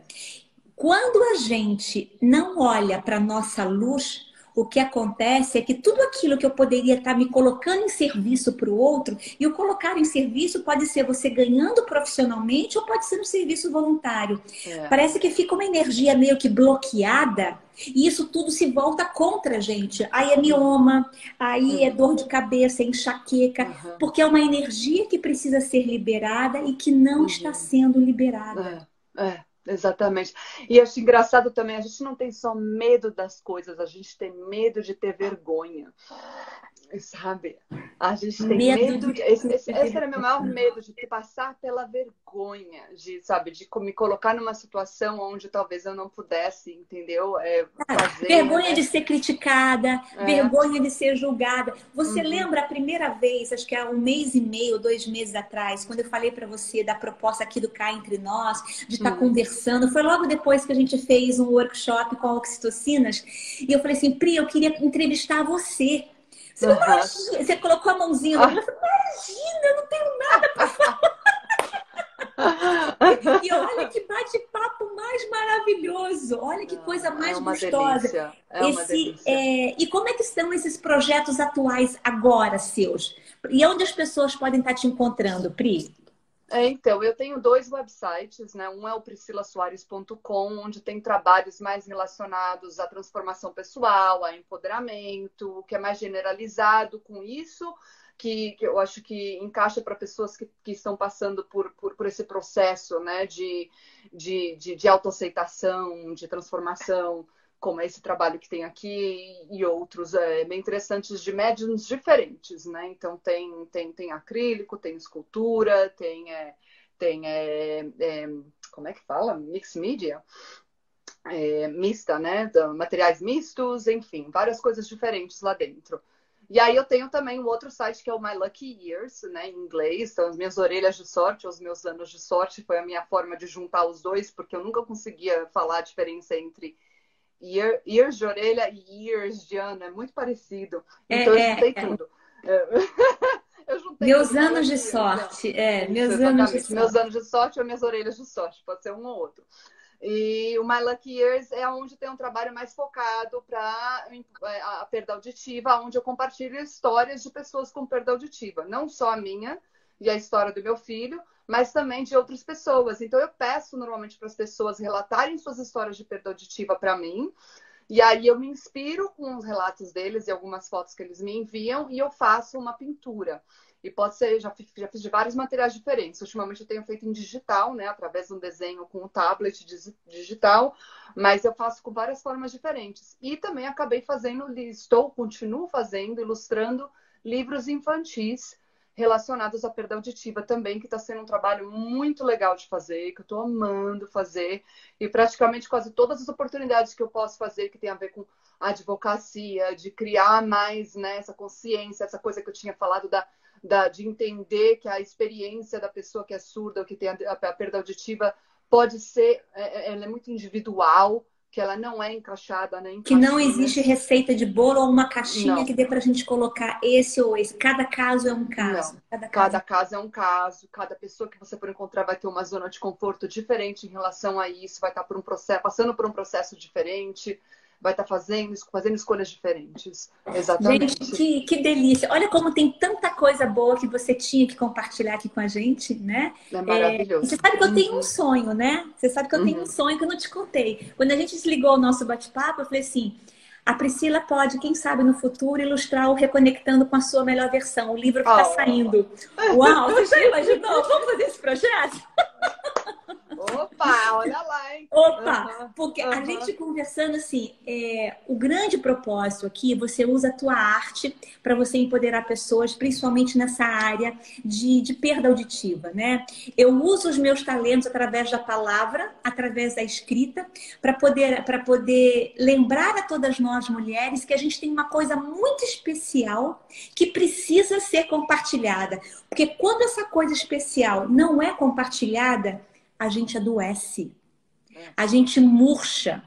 Quando a gente não olha para a nossa luz, O que acontece é que tudo aquilo que eu poderia estar me colocando em serviço para o outro, e o colocar em serviço pode ser você ganhando profissionalmente ou pode ser um serviço voluntário. É. Parece que fica uma energia meio que bloqueada e isso tudo se volta contra a gente. Aí é mioma, aí é dor de cabeça, é enxaqueca, uhum. porque é uma energia que precisa ser liberada e que não uhum. está sendo liberada. É, é, exatamente. E acho engraçado também, a gente não tem só medo das coisas, a gente tem medo de ter vergonha sabe? A gente tem medo, medo de... esse, esse, esse, era meu maior medo de passar pela vergonha, de sabe, de me colocar numa situação onde talvez eu não pudesse, entendeu? É, fazer, vergonha né? de ser criticada, é. vergonha de ser julgada. Você uhum. lembra a primeira vez, acho que há um mês e meio, dois meses atrás, quando eu falei para você da proposta aqui do Cá Entre Nós, de estar tá uhum. conversando, foi logo depois que a gente fez um workshop com oxitocinas, e eu falei assim, Pri, eu queria entrevistar você você, uhum. imagina, você colocou a mãozinha no uhum. imagina, eu não tenho nada para falar. e olha que bate-papo mais maravilhoso. Olha que coisa mais é gostosa. É Esse, é... E como é que estão esses projetos atuais agora, seus? E onde as pessoas podem estar te encontrando, Pri? É, então, eu tenho dois websites, né? Um é o priscilasoares.com, onde tem trabalhos mais relacionados à transformação pessoal, a empoderamento, que é mais generalizado com isso, que, que eu acho que encaixa para pessoas que, que estão passando por, por, por, esse processo né? de, de, de, de autoaceitação, de transformação como esse trabalho que tem aqui e outros é, bem interessantes de médiums diferentes, né? Então tem, tem, tem acrílico, tem escultura, tem, é, tem é, é, como é que fala? Mix media. É, mista, né? Materiais mistos, enfim, várias coisas diferentes lá dentro. E aí eu tenho também um outro site que é o My Lucky Years, né, em inglês, são as minhas orelhas de sorte, os meus anos de sorte, foi a minha forma de juntar os dois, porque eu nunca conseguia falar a diferença entre Ear, ears de orelha e ears de ano, é muito parecido. É, então é, eu juntei é, tudo. eu juntei meus tudo anos de sorte, é, Isso, meus anos de sorte. Meus anos de sorte ou minhas orelhas de sorte, pode ser um ou outro. E o My Lucky Years é onde tem um trabalho mais focado para é, a perda auditiva, onde eu compartilho histórias de pessoas com perda auditiva, não só a minha e a história do meu filho, mas também de outras pessoas. Então, eu peço normalmente para as pessoas relatarem suas histórias de perda auditiva para mim. E aí eu me inspiro com os relatos deles e algumas fotos que eles me enviam e eu faço uma pintura. E pode ser, já fiz, já fiz de vários materiais diferentes. Ultimamente eu tenho feito em digital, né? Através de um desenho com o tablet digital, mas eu faço com várias formas diferentes. E também acabei fazendo, estou, continuo fazendo, ilustrando livros infantis relacionados à perda auditiva também, que está sendo um trabalho muito legal de fazer, que eu estou amando fazer, e praticamente quase todas as oportunidades que eu posso fazer que tem a ver com advocacia, de criar mais né, essa consciência, essa coisa que eu tinha falado da, da, de entender que a experiência da pessoa que é surda ou que tem a, a, a perda auditiva pode ser, é, é ela é muito individual, que ela não é encaixada, né? Que não existe receita de bolo ou uma caixinha não. que dê para a gente colocar esse ou esse. Cada caso é um caso. Cada caso... cada caso é um caso. Cada pessoa que você for encontrar vai ter uma zona de conforto diferente em relação a isso. Vai estar por um processo, passando por um processo diferente vai estar tá fazendo, fazendo escolhas diferentes. Exatamente. Gente, que, que delícia. Olha como tem tanta coisa boa que você tinha que compartilhar aqui com a gente, né? É maravilhoso. É, você sabe que eu tenho um uhum. sonho, né? Você sabe que eu tenho uhum. um sonho que eu não te contei. Quando a gente desligou o nosso bate-papo, eu falei assim. A Priscila pode, quem sabe, no futuro, ilustrar o Reconectando com a sua melhor versão, o livro que está oh. saindo. Uau, você já imaginou? Vamos fazer esse projeto? Opa, olha lá, hein? Opa, uhum, porque uhum. a gente conversando assim, é, o grande propósito aqui, você usa a tua arte para você empoderar pessoas, principalmente nessa área de, de perda auditiva, né? Eu uso os meus talentos através da palavra, através da escrita, para poder, poder lembrar a todas nós mulheres que a gente tem uma coisa muito especial que precisa ser compartilhada. Porque quando essa coisa especial não é compartilhada, a gente adoece, a gente murcha,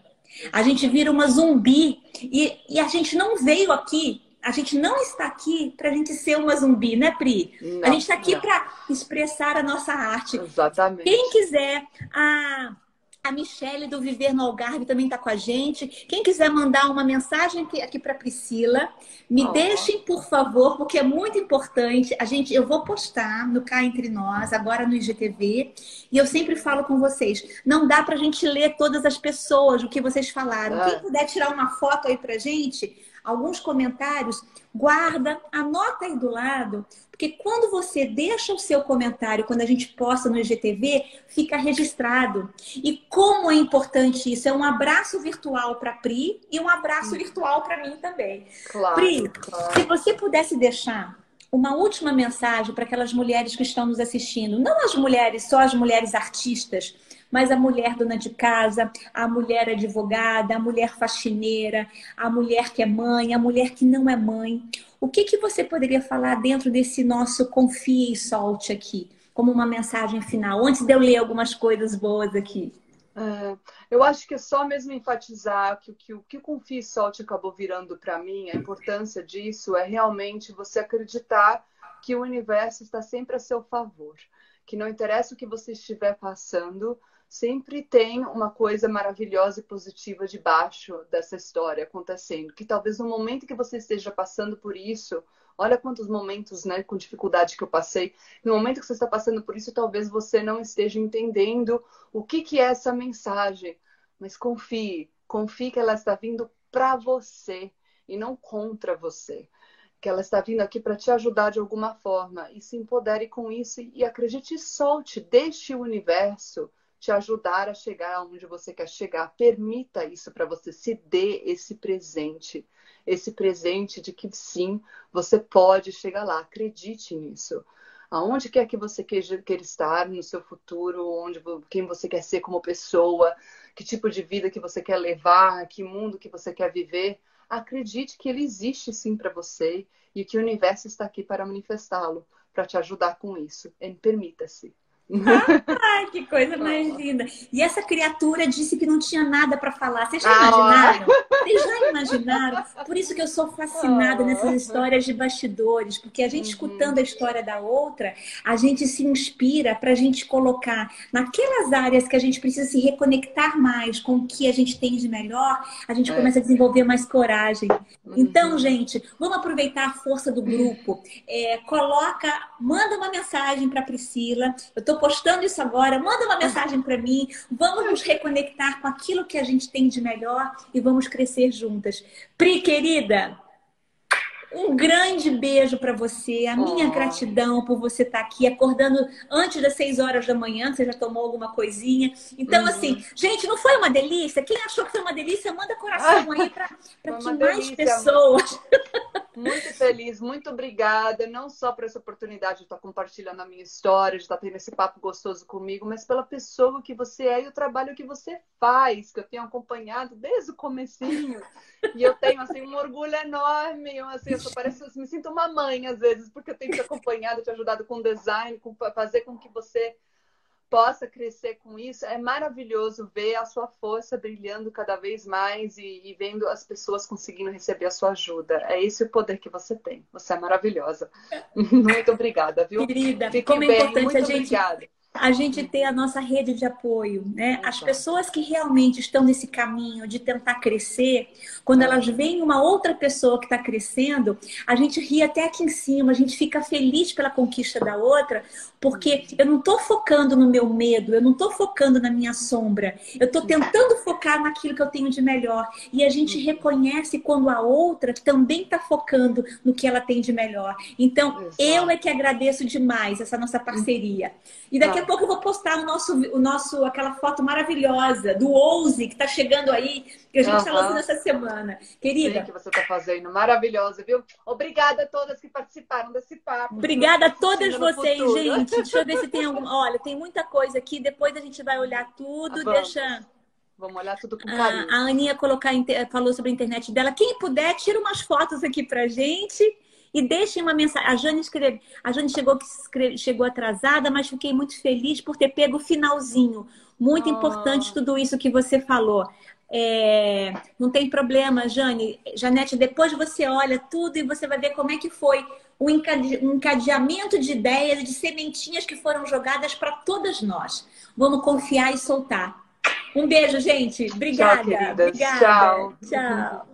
a gente vira uma zumbi e, e a gente não veio aqui, a gente não está aqui para a gente ser uma zumbi, né, Pri? Não, a gente está aqui para expressar a nossa arte. Exatamente. Quem quiser, a A Michelle do Viver no Algarve também está com a gente. Quem quiser mandar uma mensagem aqui, aqui para Priscila, me oh. deixem, por favor, porque é muito importante. A gente, eu vou postar no Cá Entre Nós, agora no IGTV, e eu sempre falo com vocês: não dá para a gente ler todas as pessoas, o que vocês falaram. Quem puder tirar uma foto aí para gente, alguns comentários, guarda, anota aí do lado, porque quando você deixa o seu comentário, quando a gente posta no IGTV, fica registrado. E como é importante isso? É um abraço virtual para Pri e um abraço virtual para mim também. Claro, Pri, claro. se você pudesse deixar uma última mensagem para aquelas mulheres que estão nos assistindo, não as mulheres, só as mulheres artistas, mas a mulher dona de casa, a mulher advogada, a mulher faxineira, a mulher que é mãe, a mulher que não é mãe. O que, que você poderia falar dentro desse nosso confie e solte aqui, como uma mensagem final, antes de eu ler algumas coisas boas aqui? É, eu acho que é só mesmo enfatizar que, que o que o Confie e Solte acabou virando para mim, a importância disso é realmente você acreditar que o universo está sempre a seu favor. Que não interessa o que você estiver passando, sempre tem uma coisa maravilhosa e positiva debaixo dessa história acontecendo. Que talvez no momento que você esteja passando por isso, olha quantos momentos, né, com dificuldade que eu passei. No momento que você está passando por isso, talvez você não esteja entendendo o que, que é essa mensagem. Mas confie, confie que ela está vindo para você e não contra você. Que ela está vindo aqui para te ajudar de alguma forma. E se empodere com isso e acredite, solte, deixe o universo te ajudar a chegar aonde você quer chegar. Permita isso para você, se dê esse presente, esse presente de que sim, você pode chegar lá. Acredite nisso. Aonde quer que você queira, estar no seu futuro, onde quem você quer ser como pessoa, que tipo de vida que você quer levar, que mundo que você quer viver, acredite que ele existe sim para você e que o universo está aqui para manifestá-lo, para te ajudar com isso. Permita-se. Ai, que coisa mais linda. E essa criatura disse que não tinha nada para falar. Vocês já imaginaram? Vocês já imaginaram? Por isso que eu sou fascinada nessas histórias de bastidores, porque a gente uhum. escutando a história da outra, a gente se inspira para a gente colocar naquelas áreas que a gente precisa se reconectar mais com o que a gente tem de melhor, a gente é. começa a desenvolver mais coragem. Uhum. Então, gente, vamos aproveitar a força do grupo. É, coloca, manda uma mensagem para Priscila. Eu estou postando isso agora, manda uma mensagem para mim. Vamos nos reconectar com aquilo que a gente tem de melhor e vamos crescer juntas. Pri, querida, um grande beijo para você, a minha oh. gratidão por você estar tá aqui acordando antes das 6 horas da manhã, você já tomou alguma coisinha. Então, uhum. assim, gente, não foi uma delícia? Quem achou que foi uma delícia, manda coração aí para que mais pessoas. Muito feliz, muito obrigada, não só por essa oportunidade de estar compartilhando a minha história, de estar tendo esse papo gostoso comigo, mas pela pessoa que você é e o trabalho que você faz, que eu tenho acompanhado desde o comecinho. E eu tenho, assim, um orgulho enorme, assim, eu parece, me sinto uma mãe, às vezes, porque eu tenho te acompanhado, te ajudado com design, com fazer com que você possa crescer com isso. É maravilhoso ver a sua força brilhando cada vez mais e, e, vendo as pessoas conseguindo receber a sua ajuda. É esse o poder que você tem. Você é maravilhosa. Muito obrigada, viu? Querida, Fique como é bem. é importante Muito a gente. Obrigada a gente ter a nossa rede de apoio, né? As pessoas que realmente estão nesse caminho de tentar crescer, quando elas veem uma outra pessoa que está crescendo, a gente ri até aqui em cima, a gente fica feliz pela conquista da outra, porque eu não estou focando no meu medo, eu não estou focando na minha sombra, eu estou tentando focar naquilo que eu tenho de melhor. E a gente reconhece quando a outra também está focando no que ela tem de melhor. Então, eu é que agradeço demais essa nossa parceria. E daqui a pouco eu vou postar o nosso, o nosso, aquela foto maravilhosa do Ouse que está chegando aí, que a gente está uhum. lançando essa semana. Querida. Sim, que você está fazendo. Maravilhosa, viu? Obrigada a todas que participaram desse papo. Obrigada a todas vocês, gente. Deixa eu ver se tem alguma. Olha, tem muita coisa aqui. Depois a gente vai olhar tudo. Ah, Deixa. Vamos olhar tudo com carinho. A, a Aninha colocar, falou sobre a internet dela. Quem puder, tira umas fotos aqui pra gente e deixem uma mensagem. A Jane escreve, a Jane chegou, chegou atrasada, mas fiquei muito feliz por ter pego o finalzinho. Muito oh. importante tudo isso que você falou. É, não tem problema, Jane. Janete, depois você olha tudo e você vai ver como é que foi o encadeamento de ideias, de sementinhas que foram jogadas para todas nós. Vamos confiar e soltar. Um beijo, gente. Obrigada. Tchau. Obrigada. Tchau. Tchau.